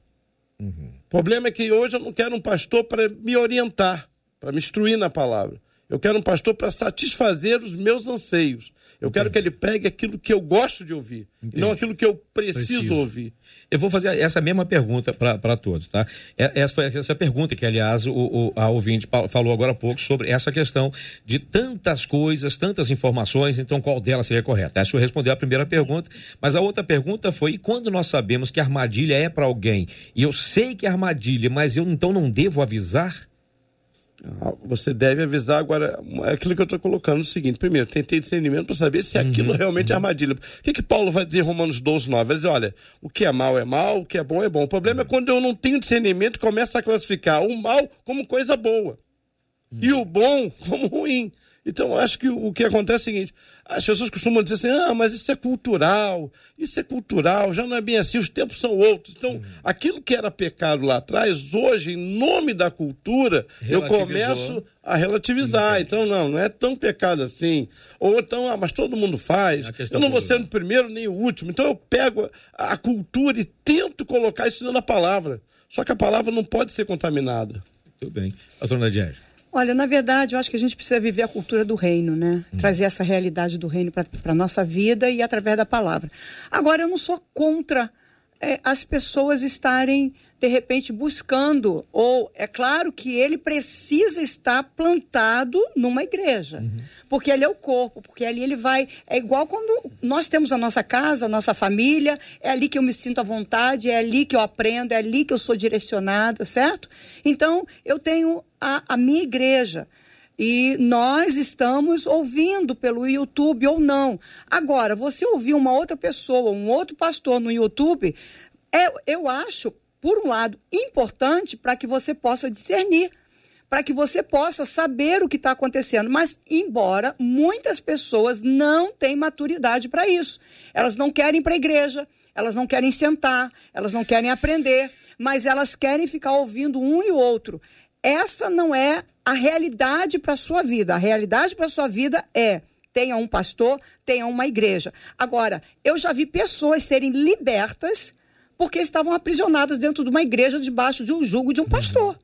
Uhum. O problema é que hoje eu não quero um pastor para me orientar, para me instruir na palavra. Eu quero um pastor para satisfazer os meus anseios. Eu quero que ele pregue aquilo que eu gosto de ouvir, Entendi. não aquilo que eu preciso, preciso. ouvir. Eu vou fazer essa mesma pergunta para todos, tá? Essa foi essa pergunta que, aliás, o, o, a ouvinte falou agora há pouco sobre essa questão de tantas coisas, tantas informações, então qual delas seria correta? Acho que eu respondeu a primeira pergunta, mas a outra pergunta foi: e quando nós sabemos que a armadilha é para alguém, e eu sei que é armadilha, mas eu então não devo avisar? Ah, você deve avisar agora. É aquilo que eu estou colocando: o seguinte: primeiro, tentei discernimento para saber se aquilo uhum, realmente é uhum. é armadilha. O que, que Paulo vai dizer em Romanos 12, 9? Vai dizer: olha, o que é mal é mal, o que é bom é bom. O problema é uhum. quando eu não tenho discernimento e começo a classificar o mal como coisa boa uhum. e o bom como ruim. Então, acho que o que acontece é o seguinte: as pessoas costumam dizer assim, ah, mas isso é cultural, isso é cultural, já não é bem assim, os tempos são outros. Então, uhum. aquilo que era pecado lá atrás, hoje, em nome da cultura, eu começo a relativizar. Então, não, não é tão pecado assim. Ou então, ah, mas todo mundo faz. Eu não vou ser o primeiro nem o último. Então, eu pego a, a cultura e tento colocar isso na palavra. Só que a palavra não pode ser contaminada. Muito bem. Pastor Nadier. Olha, na verdade, eu acho que a gente precisa viver a cultura do reino, né? Hum. Trazer essa realidade do reino para a nossa vida e através da palavra. Agora, eu não sou contra é, as pessoas estarem de repente buscando, ou é claro que ele precisa estar plantado numa igreja, uhum. porque ali é o corpo, porque ali ele vai. É igual quando nós temos a nossa casa, a nossa família, é ali que eu me sinto à vontade, é ali que eu aprendo, é ali que eu sou direcionada, certo? Então, eu tenho a, a minha igreja. E nós estamos ouvindo pelo YouTube ou não. Agora, você ouvir uma outra pessoa, um outro pastor no YouTube, é, eu acho por um lado, importante para que você possa discernir, para que você possa saber o que está acontecendo. Mas, embora muitas pessoas não tenham maturidade para isso, elas não querem ir para a igreja, elas não querem sentar, elas não querem aprender, mas elas querem ficar ouvindo um e outro. Essa não é a realidade para a sua vida. A realidade para a sua vida é tenha um pastor, tenha uma igreja. Agora, eu já vi pessoas serem libertas porque estavam aprisionadas dentro de uma igreja debaixo de um jugo de um pastor.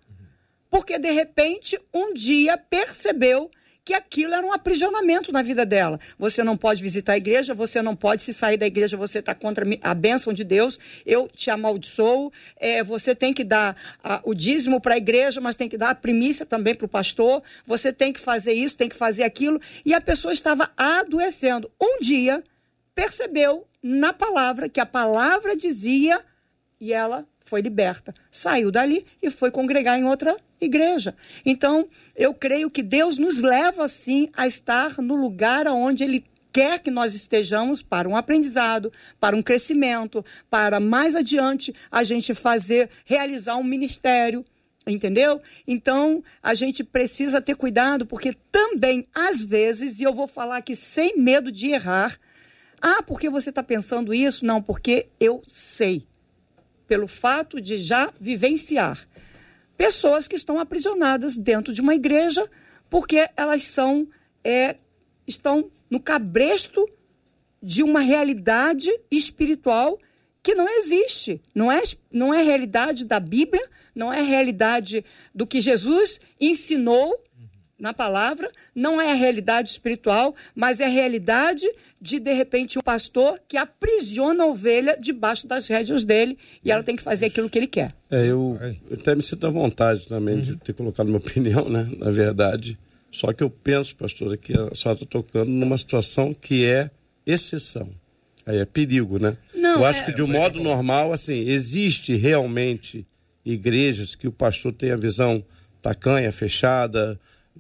Porque, de repente, um dia percebeu que aquilo era um aprisionamento na vida dela. Você não pode visitar a igreja, você não pode, se sair da igreja, você está contra a bênção de Deus, eu te amaldiçoo, é, você tem que dar a, o dízimo para a igreja, mas tem que dar a primícia também para o pastor, você tem que fazer isso, tem que fazer aquilo, e a pessoa estava adoecendo. Um dia, percebeu na palavra que a palavra dizia e ela foi liberta. Saiu dali e foi congregar em outra igreja. Então, eu creio que Deus nos leva assim a estar no lugar onde ele quer que nós estejamos para um aprendizado, para um crescimento, para mais adiante a gente fazer, realizar um ministério, entendeu? Então, a gente precisa ter cuidado, porque também, às vezes, e eu vou falar aqui sem medo de errar, ah, porque você está pensando isso? Não, porque eu sei. Pelo fato de já vivenciar pessoas que estão aprisionadas dentro de uma igreja porque elas são é, estão no cabresto de uma realidade espiritual que não existe. Não é, não é realidade da Bíblia, não é realidade do que Jesus ensinou na palavra, não é a realidade espiritual, mas é a realidade de, de repente, um pastor que aprisiona a ovelha debaixo das rédeas dele e ela tem que fazer aquilo que ele quer. É, eu, eu até me sinto à vontade também uhum. de ter colocado minha opinião, né? Na verdade. Só que eu penso, pastor, que a senhora está tocando numa situação que é exceção. Aí é perigo, né? Não, eu acho é... que de um modo normal, assim, existe realmente igrejas que o pastor tem a visão tacanha, fechada,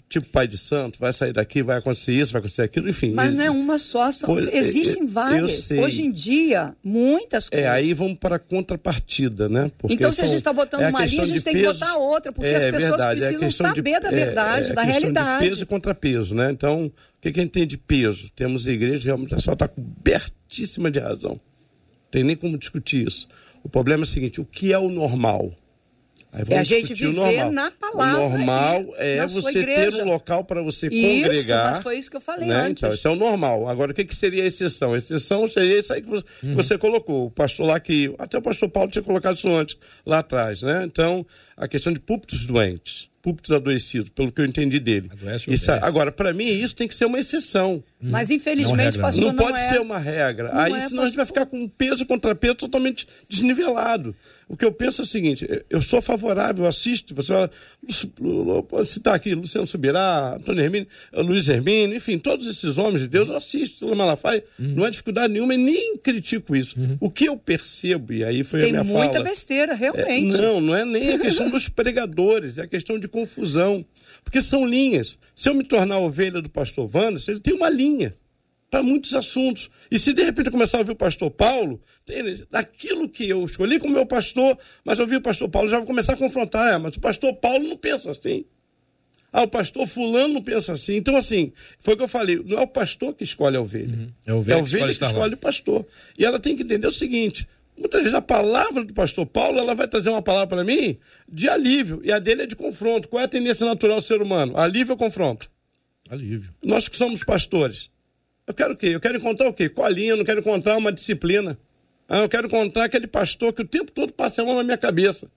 tipo pai de santo, vai sair daqui, vai acontecer isso, vai acontecer aquilo, enfim. Mas não é uma só, são, pois, existem várias. Hoje em dia, muitas coisas. É, aí vamos para a contrapartida, né? Porque então, se a gente está botando é uma linha, a gente tem peso, que botar outra, porque é, as pessoas verdade, é precisam é saber de, da verdade, é, da realidade. De peso e contrapeso, né? Então, o que, que a gente tem de peso? Temos igrejas, realmente a senhora está cobertíssima de razão. Não tem nem como discutir isso. O problema é o seguinte: o que é o normal? É a gente viver na palavra. O normal é você ter um local para você isso, congregar. Mas foi isso que eu falei né? antes. Então, isso é o normal. Agora, o que, que seria a exceção? A exceção seria isso aí que você, uhum. você colocou. O pastor lá que. Até o pastor Paulo tinha colocado isso antes, lá atrás, né? Então, a questão de púlpitos doentes púlpitos adoecidos, pelo que eu entendi dele. Isso, agora, para mim, isso tem que ser uma exceção. Hum. Mas, infelizmente, não, é pastor, não, não pode é... ser uma regra. Não Aí, é, senão, pastor. a gente vai ficar com um peso contra peso totalmente desnivelado. O que eu penso é o seguinte: eu sou favorável, assisto, você fala, pode citar aqui Luciano Subirá, Antônio Hermínio, Luiz Hermínio, enfim, todos esses homens de Deus, eu assisto, Malafaia, uhum. não há dificuldade nenhuma e nem critico isso. Uhum. O que eu percebo, e aí foi Tem a minha fala. Tem muita besteira, realmente. É, não, não é nem a questão dos pregadores, é a questão de confusão. Porque são linhas. Se eu me tornar ovelha do pastor Vandes, ele tem uma linha para muitos assuntos. E se de repente eu começar a ouvir o pastor Paulo, daquilo que eu escolhi como meu pastor, mas ouvir o pastor Paulo, já vou começar a confrontar. É, mas o pastor Paulo não pensa assim. Ah, o pastor fulano não pensa assim. Então, assim, foi o que eu falei, não é o pastor que escolhe a ovelha. Uhum. É a ovelha, é a ovelha que, escolhe, que escolhe o pastor. E ela tem que entender o seguinte, muitas vezes a palavra do pastor Paulo, ela vai trazer uma palavra para mim de alívio, e a dele é de confronto. Qual é a tendência natural do ser humano? Alívio ou confronto? Alívio. Nós que somos pastores, eu quero o quê? Eu quero encontrar o quê? Colinha, eu não quero encontrar uma disciplina. Ah, eu quero encontrar aquele pastor que o tempo todo passa a mão na minha cabeça.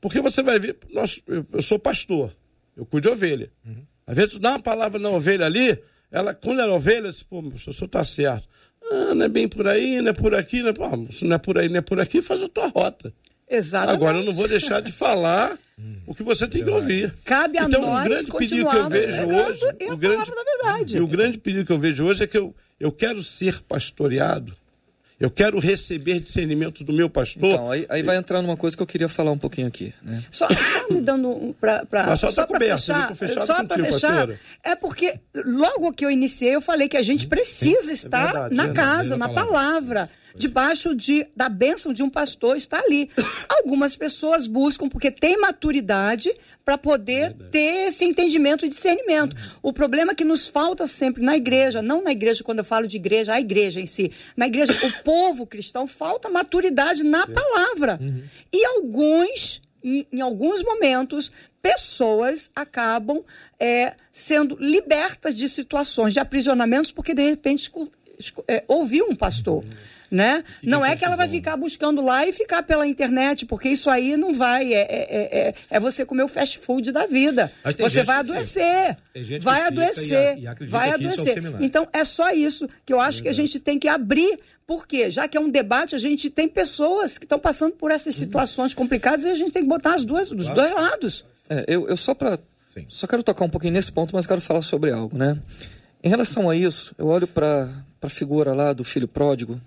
Porque você vai ver, nós, eu, eu sou pastor, eu cuido de ovelha. Uhum. Às vezes tu dá uma palavra na ovelha ali, ela, quando ela é ovelha, você, pô, o senhor está certo. Ah, não é bem por aí, não é por aqui, não é, pô, se não é por aí, não é por aqui, faz a tua rota. Exatamente. Agora eu não vou deixar de falar o que você tem que ouvir. Cabe a então, nós o grande pedido que eu vejo hoje, o grande, verdade. o grande pedido que eu vejo hoje é que eu, eu quero ser pastoreado. Eu quero receber discernimento do meu pastor. Então, aí, aí vai entrar numa coisa que eu queria falar um pouquinho aqui. Né? Só, só me dando para. Só, só para fechar, só para fechar é porque logo que eu iniciei, eu falei que a gente precisa estar é verdade, na é casa, na palavra debaixo de, da bênção de um pastor está ali. Algumas pessoas buscam porque tem maturidade para poder ter esse entendimento e discernimento. Uhum. O problema é que nos falta sempre na igreja, não na igreja, quando eu falo de igreja, a igreja em si. Na igreja, o povo cristão falta maturidade na palavra. Uhum. E alguns, em, em alguns momentos, pessoas acabam é, sendo libertas de situações de aprisionamentos porque de repente é, ouviu um pastor. Uhum né? não é que ela vai ficar buscando lá e ficar pela internet, porque isso aí não vai. É, é, é, é você comer o fast food da vida. Você vai adoecer. Vai adoecer. E e vai adoecer. É então é só isso que eu acho que a gente tem que abrir. Porque, já que é um debate, a gente tem pessoas que estão passando por essas situações complicadas e a gente tem que botar as duas, os dois lados. É, eu, eu só para só quero tocar um pouquinho nesse ponto, mas quero falar sobre algo, né? Em relação a isso, eu olho para a figura lá do filho pródigo,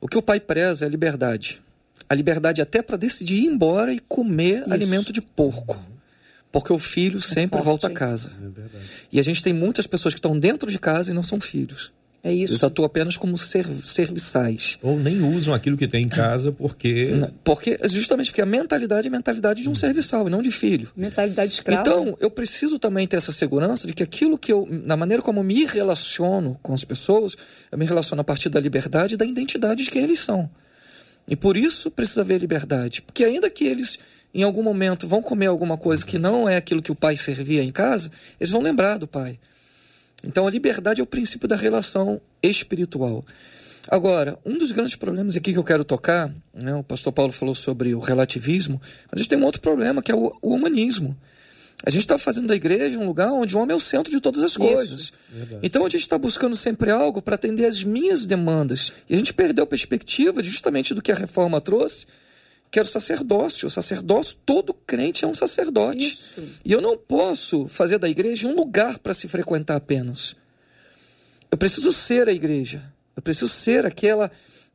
o que o pai preza é a liberdade. A liberdade até para decidir ir embora e comer Isso. alimento de porco. Porque o filho é sempre forte, volta a casa. É e a gente tem muitas pessoas que estão dentro de casa e não são filhos. É isso. Eles atuam apenas como serv serviçais. Ou nem usam aquilo que tem em casa porque. Porque, justamente porque a mentalidade é a mentalidade de um hum. serviçal e não de filho. Mentalidade escrava. Então, eu preciso também ter essa segurança de que aquilo que eu. Na maneira como eu me relaciono com as pessoas, eu me relaciono a partir da liberdade e da identidade de quem eles são. E por isso precisa haver liberdade. Porque ainda que eles em algum momento vão comer alguma coisa que não é aquilo que o pai servia em casa, eles vão lembrar do pai. Então a liberdade é o princípio da relação espiritual. Agora, um dos grandes problemas aqui que eu quero tocar, né, o pastor Paulo falou sobre o relativismo, a gente tem um outro problema que é o, o humanismo. A gente está fazendo da igreja um lugar onde o homem é o centro de todas as coisas. Então a gente está buscando sempre algo para atender às minhas demandas. E a gente perdeu a perspectiva justamente do que a reforma trouxe, que era o sacerdócio. O sacerdócio, todo crente é um sacerdote. Isso. E eu não posso fazer da igreja um lugar para se frequentar apenas. Eu preciso ser a igreja. Eu preciso ser aquela,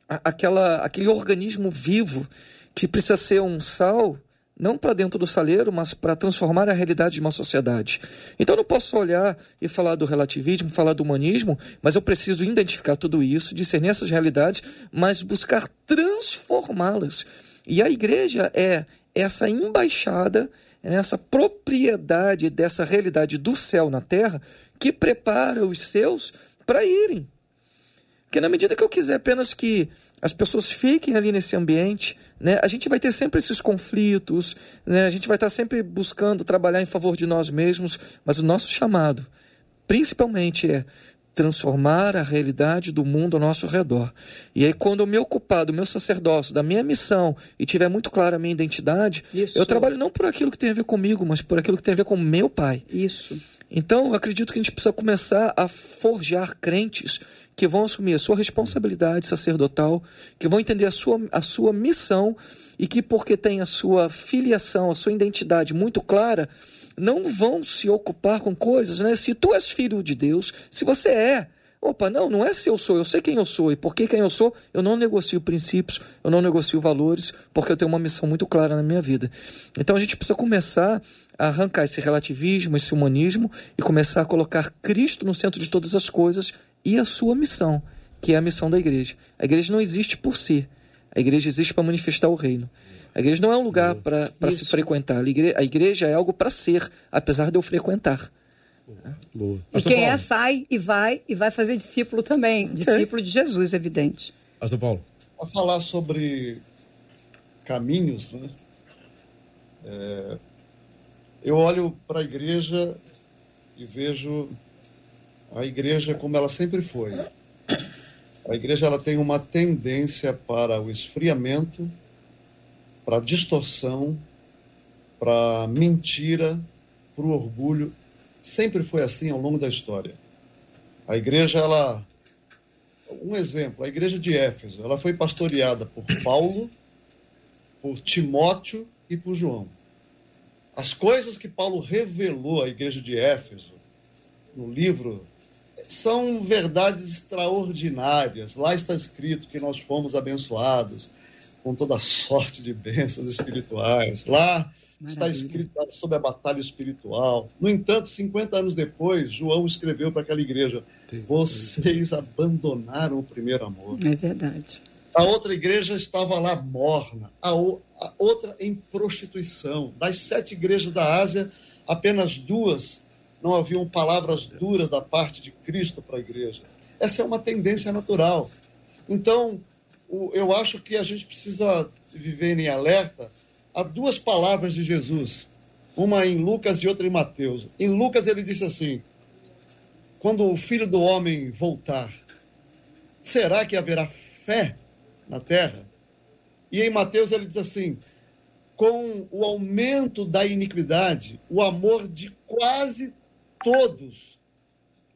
aquela, aquele organismo vivo que precisa ser um sal, não para dentro do saleiro, mas para transformar a realidade de uma sociedade. Então eu não posso olhar e falar do relativismo, falar do humanismo, mas eu preciso identificar tudo isso, discernir essas realidades, mas buscar transformá-las e a igreja é essa embaixada, é essa propriedade dessa realidade do céu na terra que prepara os seus para irem. Porque na medida que eu quiser apenas que as pessoas fiquem ali nesse ambiente, né? A gente vai ter sempre esses conflitos, né? A gente vai estar sempre buscando trabalhar em favor de nós mesmos, mas o nosso chamado, principalmente, é transformar a realidade do mundo ao nosso redor. E aí, quando eu me ocupar do meu sacerdócio, da minha missão, e tiver muito clara a minha identidade, Isso. eu trabalho não por aquilo que tem a ver comigo, mas por aquilo que tem a ver com meu pai. Isso. Então, eu acredito que a gente precisa começar a forjar crentes que vão assumir a sua responsabilidade sacerdotal, que vão entender a sua, a sua missão e que, porque tem a sua filiação, a sua identidade muito clara, não vão se ocupar com coisas, né? Se tu és filho de Deus, se você é, opa, não, não é se eu sou, eu sei quem eu sou e porque quem eu sou, eu não negocio princípios, eu não negocio valores, porque eu tenho uma missão muito clara na minha vida. Então a gente precisa começar a arrancar esse relativismo, esse humanismo e começar a colocar Cristo no centro de todas as coisas e a sua missão, que é a missão da igreja. A igreja não existe por si, a igreja existe para manifestar o reino. A igreja não é um lugar para se frequentar. A igreja é algo para ser, apesar de eu frequentar. Boa. E quem Paulo. é sai e vai e vai fazer discípulo também. Discípulo de Jesus, evidente. Pastor Paulo. Para falar sobre caminhos, né? É, eu olho para a igreja e vejo a igreja como ela sempre foi. A igreja ela tem uma tendência para o esfriamento, para distorção, para mentira, para o orgulho. Sempre foi assim ao longo da história. A igreja, ela. Um exemplo, a igreja de Éfeso, ela foi pastoreada por Paulo, por Timóteo e por João. As coisas que Paulo revelou à igreja de Éfeso, no livro, são verdades extraordinárias. Lá está escrito que nós fomos abençoados, com toda sorte de bênçãos espirituais. Lá Maravilha. está escrito sobre a batalha espiritual. No entanto, 50 anos depois, João escreveu para aquela igreja: Vocês abandonaram o primeiro amor. É verdade. A outra igreja estava lá morna, a, a outra em prostituição. Das sete igrejas da Ásia, apenas duas não haviam palavras duras da parte de Cristo para a igreja. Essa é uma tendência natural. Então, eu acho que a gente precisa viver em alerta a duas palavras de Jesus, uma em Lucas e outra em Mateus. Em Lucas ele disse assim: Quando o filho do homem voltar, será que haverá fé na terra? E em Mateus ele diz assim: Com o aumento da iniquidade, o amor de quase todos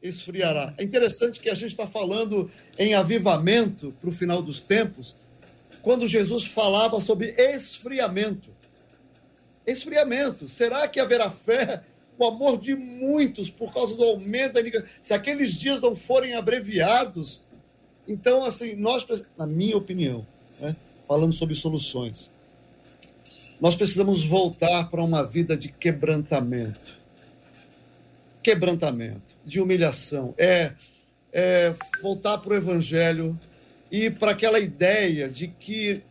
esfriará. É interessante que a gente está falando em avivamento para o final dos tempos, quando Jesus falava sobre esfriamento. Esfriamento. Será que haverá fé? O amor de muitos por causa do aumento da Se aqueles dias não forem abreviados, então, assim, nós, na minha opinião, né, falando sobre soluções, nós precisamos voltar para uma vida de quebrantamento quebrantamento, de humilhação, é, é voltar para o Evangelho e para aquela ideia de que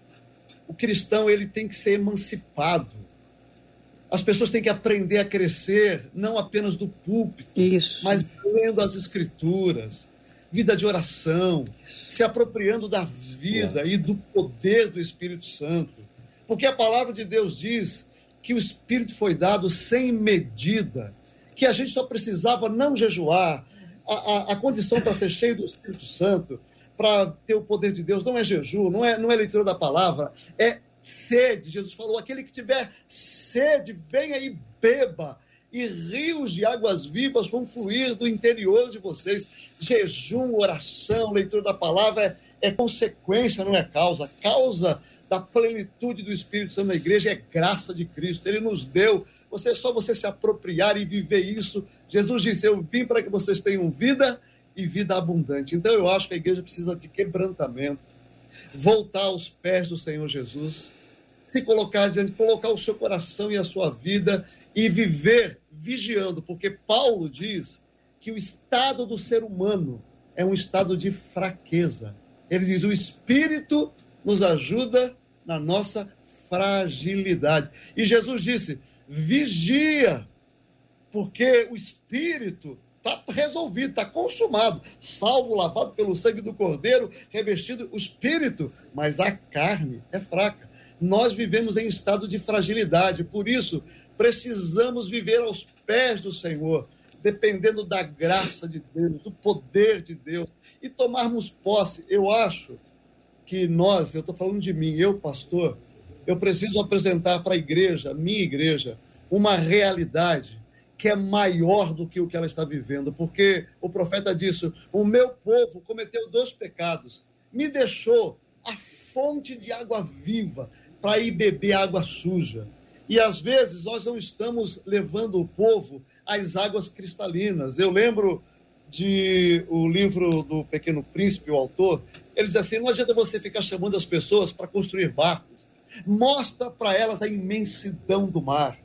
o cristão ele tem que ser emancipado. As pessoas têm que aprender a crescer, não apenas do púlpito, Isso. mas lendo as escrituras, vida de oração, se apropriando da vida é. e do poder do Espírito Santo. Porque a palavra de Deus diz que o Espírito foi dado sem medida que a gente só precisava não jejuar, a, a, a condição para ser cheio do Espírito Santo, para ter o poder de Deus, não é jejum, não é, não é leitura da palavra, é sede. Jesus falou: aquele que tiver sede, venha e beba. E rios de águas vivas vão fluir do interior de vocês. Jejum, oração, leitura da palavra é, é consequência, não é causa. Causa da plenitude do Espírito Santo na igreja é graça de Cristo. Ele nos deu você é só você se apropriar e viver isso. Jesus disse: Eu vim para que vocês tenham vida e vida abundante. Então eu acho que a igreja precisa de quebrantamento, voltar aos pés do Senhor Jesus, se colocar diante, colocar o seu coração e a sua vida e viver vigiando, porque Paulo diz que o estado do ser humano é um estado de fraqueza. Ele diz: o espírito nos ajuda na nossa fragilidade. E Jesus disse: vigia, porque o espírito Está resolvido, está consumado. Salvo, lavado pelo sangue do Cordeiro, revestido o espírito, mas a carne é fraca. Nós vivemos em estado de fragilidade, por isso precisamos viver aos pés do Senhor, dependendo da graça de Deus, do poder de Deus, e tomarmos posse. Eu acho que nós, eu estou falando de mim, eu, pastor, eu preciso apresentar para a igreja, minha igreja, uma realidade que é maior do que o que ela está vivendo, porque o profeta disse: O meu povo cometeu dois pecados, me deixou a fonte de água viva para ir beber água suja. E às vezes nós não estamos levando o povo às águas cristalinas. Eu lembro de o livro do Pequeno Príncipe, o autor, ele diz assim: não adianta você ficar chamando as pessoas para construir barcos. Mostra para elas a imensidão do mar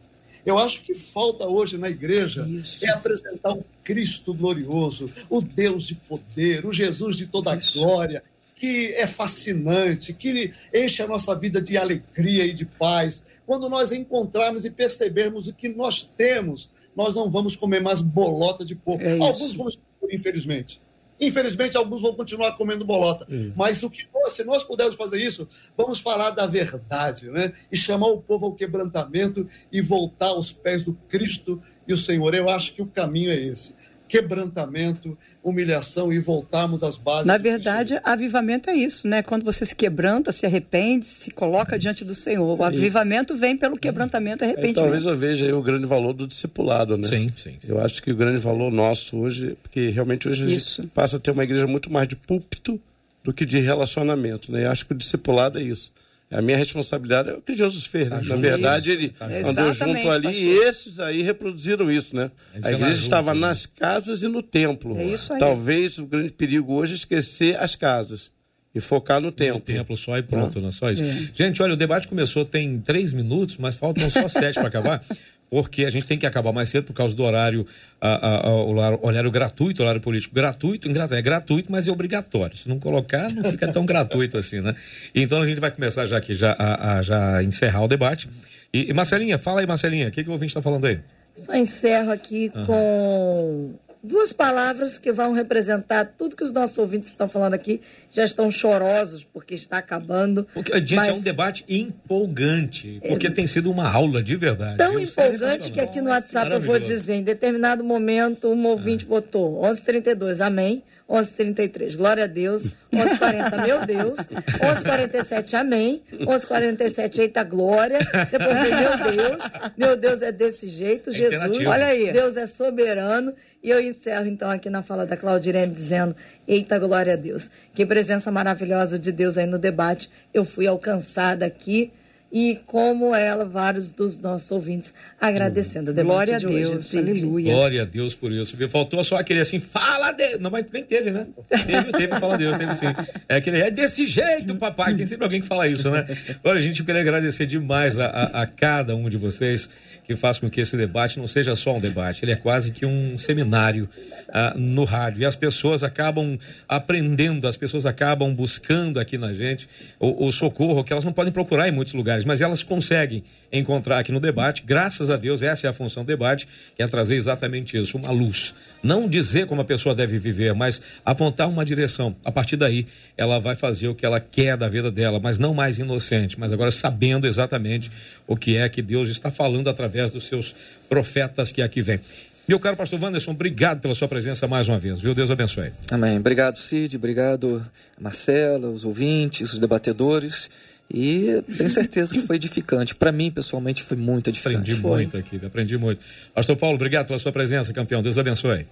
eu acho que falta hoje na igreja Isso. é apresentar o Cristo glorioso, o Deus de poder, o Jesus de toda a glória, que é fascinante, que enche a nossa vida de alegria e de paz. Quando nós encontrarmos e percebermos o que nós temos, nós não vamos comer mais bolota de porco. É Alguns vão, infelizmente. Infelizmente, alguns vão continuar comendo bolota. Hum. Mas o que se nós pudermos fazer isso, vamos falar da verdade, né? E chamar o povo ao quebrantamento e voltar aos pés do Cristo e o Senhor. Eu acho que o caminho é esse quebrantamento, humilhação e voltarmos às bases. Na verdade, avivamento é isso, né? Quando você se quebranta, se arrepende, se coloca diante do Senhor. O avivamento vem pelo quebrantamento e arrependimento. É, talvez eu veja aí o grande valor do discipulado, né? Sim, sim. sim eu sim. acho que o grande valor nosso hoje, porque realmente hoje a gente passa a ter uma igreja muito mais de púlpito do que de relacionamento, né? Eu acho que o discipulado é isso. A minha responsabilidade é o que Jesus fez, né? Na verdade, isso. ele tá andou junto ali pastor. e esses aí reproduziram isso, né? Esse a é igreja estava junto, né? nas casas e no templo. É isso aí. Talvez o grande perigo hoje é esquecer as casas e focar no templo. No templo só e pronto, não, é só isso. É. Gente, olha, o debate começou tem três minutos, mas faltam só sete para acabar porque a gente tem que acabar mais cedo por causa do horário, a, a, a, o horário gratuito, horário político gratuito, é gratuito, mas é obrigatório. Se não colocar, não fica tão gratuito assim, né? Então a gente vai começar já aqui, já, a, já encerrar o debate. E, e Marcelinha, fala aí, Marcelinha, o que, que o ouvinte está falando aí? Só encerro aqui uhum. com duas palavras que vão representar tudo que os nossos ouvintes estão falando aqui. Já estão chorosos porque está acabando. Porque, gente, mas... é um debate empolgante, porque é... tem sido uma aula de verdade. Tão empolgante que aqui no WhatsApp eu vou dizer, em determinado momento, um ouvinte é. botou 1132, amém. 11:33, glória a Deus. 11:40, meu Deus. 11:47, amém. 11:47, eita glória. Depois vem, meu Deus. Meu Deus é desse jeito, é Jesus. Olha aí. Deus é soberano. E eu encerro então aqui na fala da Claudirene dizendo: Eita glória a Deus. Que presença maravilhosa de Deus aí no debate. Eu fui alcançada aqui e como ela, vários dos nossos ouvintes agradecendo o debate Glória de a Deus, hoje, aleluia. Glória a Deus por isso. Faltou só aquele assim, fala Deus. Não, mas bem teve, né? Teve, teve, fala Deus, teve sim. É aquele, é desse jeito, papai. Tem sempre alguém que fala isso, né? Olha, gente, eu queria agradecer demais a, a, a cada um de vocês que faz com que esse debate não seja só um debate, ele é quase que um seminário ah, no rádio. E as pessoas acabam aprendendo, as pessoas acabam buscando aqui na gente o, o, socorro que elas não podem procurar em muitos lugares, mas elas conseguem encontrar aqui no debate. Graças a Deus, essa é a função do debate, que é trazer exatamente isso, uma luz. Não dizer como a pessoa deve viver, mas apontar uma direção. A partir daí, ela vai fazer o que ela quer da vida dela, mas não mais inocente, mas agora sabendo exatamente o que é que Deus está falando através dos seus profetas que aqui vêm. Meu caro pastor Wanderson, obrigado pela sua presença mais uma vez, viu? Deus abençoe. Amém. Obrigado, Cid. Obrigado, Marcela, os ouvintes, os debatedores. E tenho certeza que foi edificante. Para mim, pessoalmente, foi muito edificante. Aprendi foi. muito aqui, aprendi muito. Pastor Paulo, obrigado pela sua presença, campeão. Deus abençoe.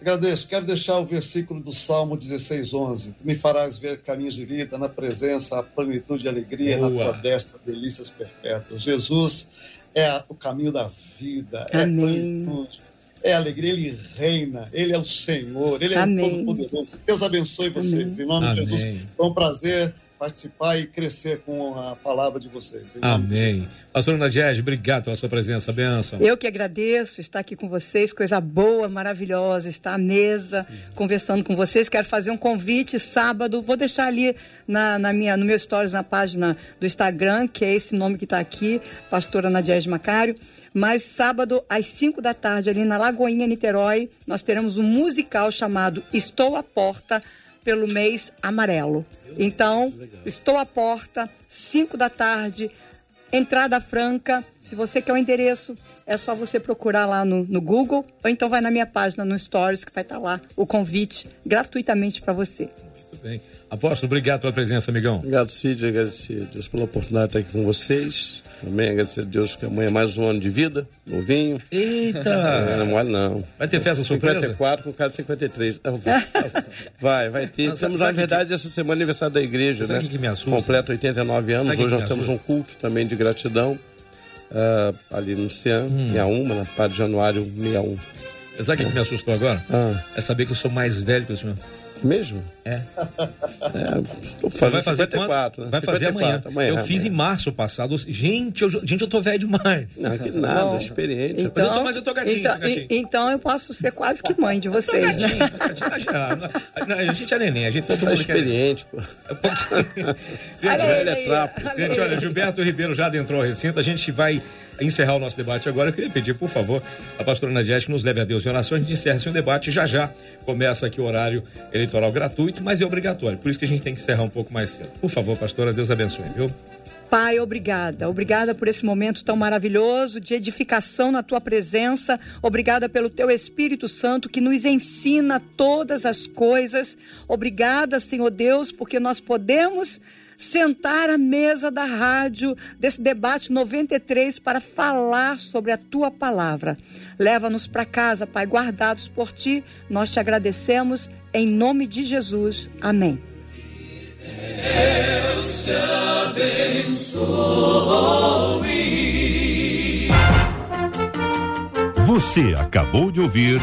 Agradeço. Quero deixar o versículo do Salmo 16, 11. Tu me farás ver caminhos de vida, na presença, a plenitude de alegria, Boa. na tua destra, delícias perpétuas. Jesus é o caminho da vida, é Amém. a plenitude, é alegria, ele reina, ele é o Senhor, ele é o Todo-Poderoso. Deus abençoe vocês. Amém. Em nome Amém. de Jesus, foi um prazer participar e crescer com a palavra de vocês. Amém. Pastor Nadiege, obrigado pela sua presença, benção. Eu que agradeço estar aqui com vocês, coisa boa, maravilhosa, estar à mesa, conversando com vocês. Quero fazer um convite sábado, vou deixar ali na, na minha, no meu stories, na página do Instagram, que é esse nome que está aqui, pastora Nadiege Macário Mas sábado, às 5 da tarde, ali na Lagoinha, Niterói, nós teremos um musical chamado Estou à Porta pelo mês amarelo. Então, estou à porta, 5 da tarde, entrada franca. Se você quer o endereço, é só você procurar lá no, no Google ou então vai na minha página no Stories que vai estar lá o convite gratuitamente para você. Muito bem. Apóstolo, obrigado pela presença, amigão. Obrigado, Cid. Agradecer a Deus pela oportunidade de estar aqui com vocês. Também agradecer a Deus que amanhã é mais um ano de vida, novinho. Eita! É, não mole não. Vai ter festa surpresa? 54 com cada 53. Vai, vai ter. Não, Temos, na verdade, que... essa semana aniversário da igreja, sabe né? Que, que me assusta? Completa 89 anos. Sabe Hoje nós temos um culto também de gratidão. Uh, ali no CIAN, hum. 61, na Padre Januário 61. Sabe o que me assustou agora? Ah. É saber que eu sou mais velho que o senhor. Mesmo? É. é Você vai fazer 54, né? Vai fazer amanhã. amanhã. Eu fiz amanhã. em março passado. Gente, eu, gente, eu tô velho demais. Não, que nada, Bom, experiente. Então, mas, eu tô, mas eu tô gatinho, então, tô gatinho. então eu posso ser quase que mãe de vocês, gatinho, né? Gatinho, a gente é neném, a gente Você tá experiente, pô. gente, velho é trapo. Gente, olha, Gilberto Ribeiro já adentrou o recinto. A gente vai encerrar o nosso debate agora, eu queria pedir, por favor, a pastora Nadia que nos leve a Deus em oração. A gente encerra esse debate já já começa aqui o horário eleitoral gratuito, mas é obrigatório. Por isso que a gente tem que encerrar um pouco mais cedo. Por favor, pastora, Deus abençoe, viu? Pai, obrigada. Obrigada por esse momento tão maravilhoso de edificação na tua presença. Obrigada pelo teu Espírito Santo que nos ensina todas as coisas. Obrigada, Senhor Deus, porque nós podemos sentar à mesa da rádio desse debate 93 para falar sobre a tua palavra. Leva-nos para casa, Pai, guardados por ti. Nós te agradecemos em nome de Jesus. Amém. Deus te abençoe. Você acabou de ouvir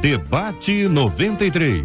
Debate 93.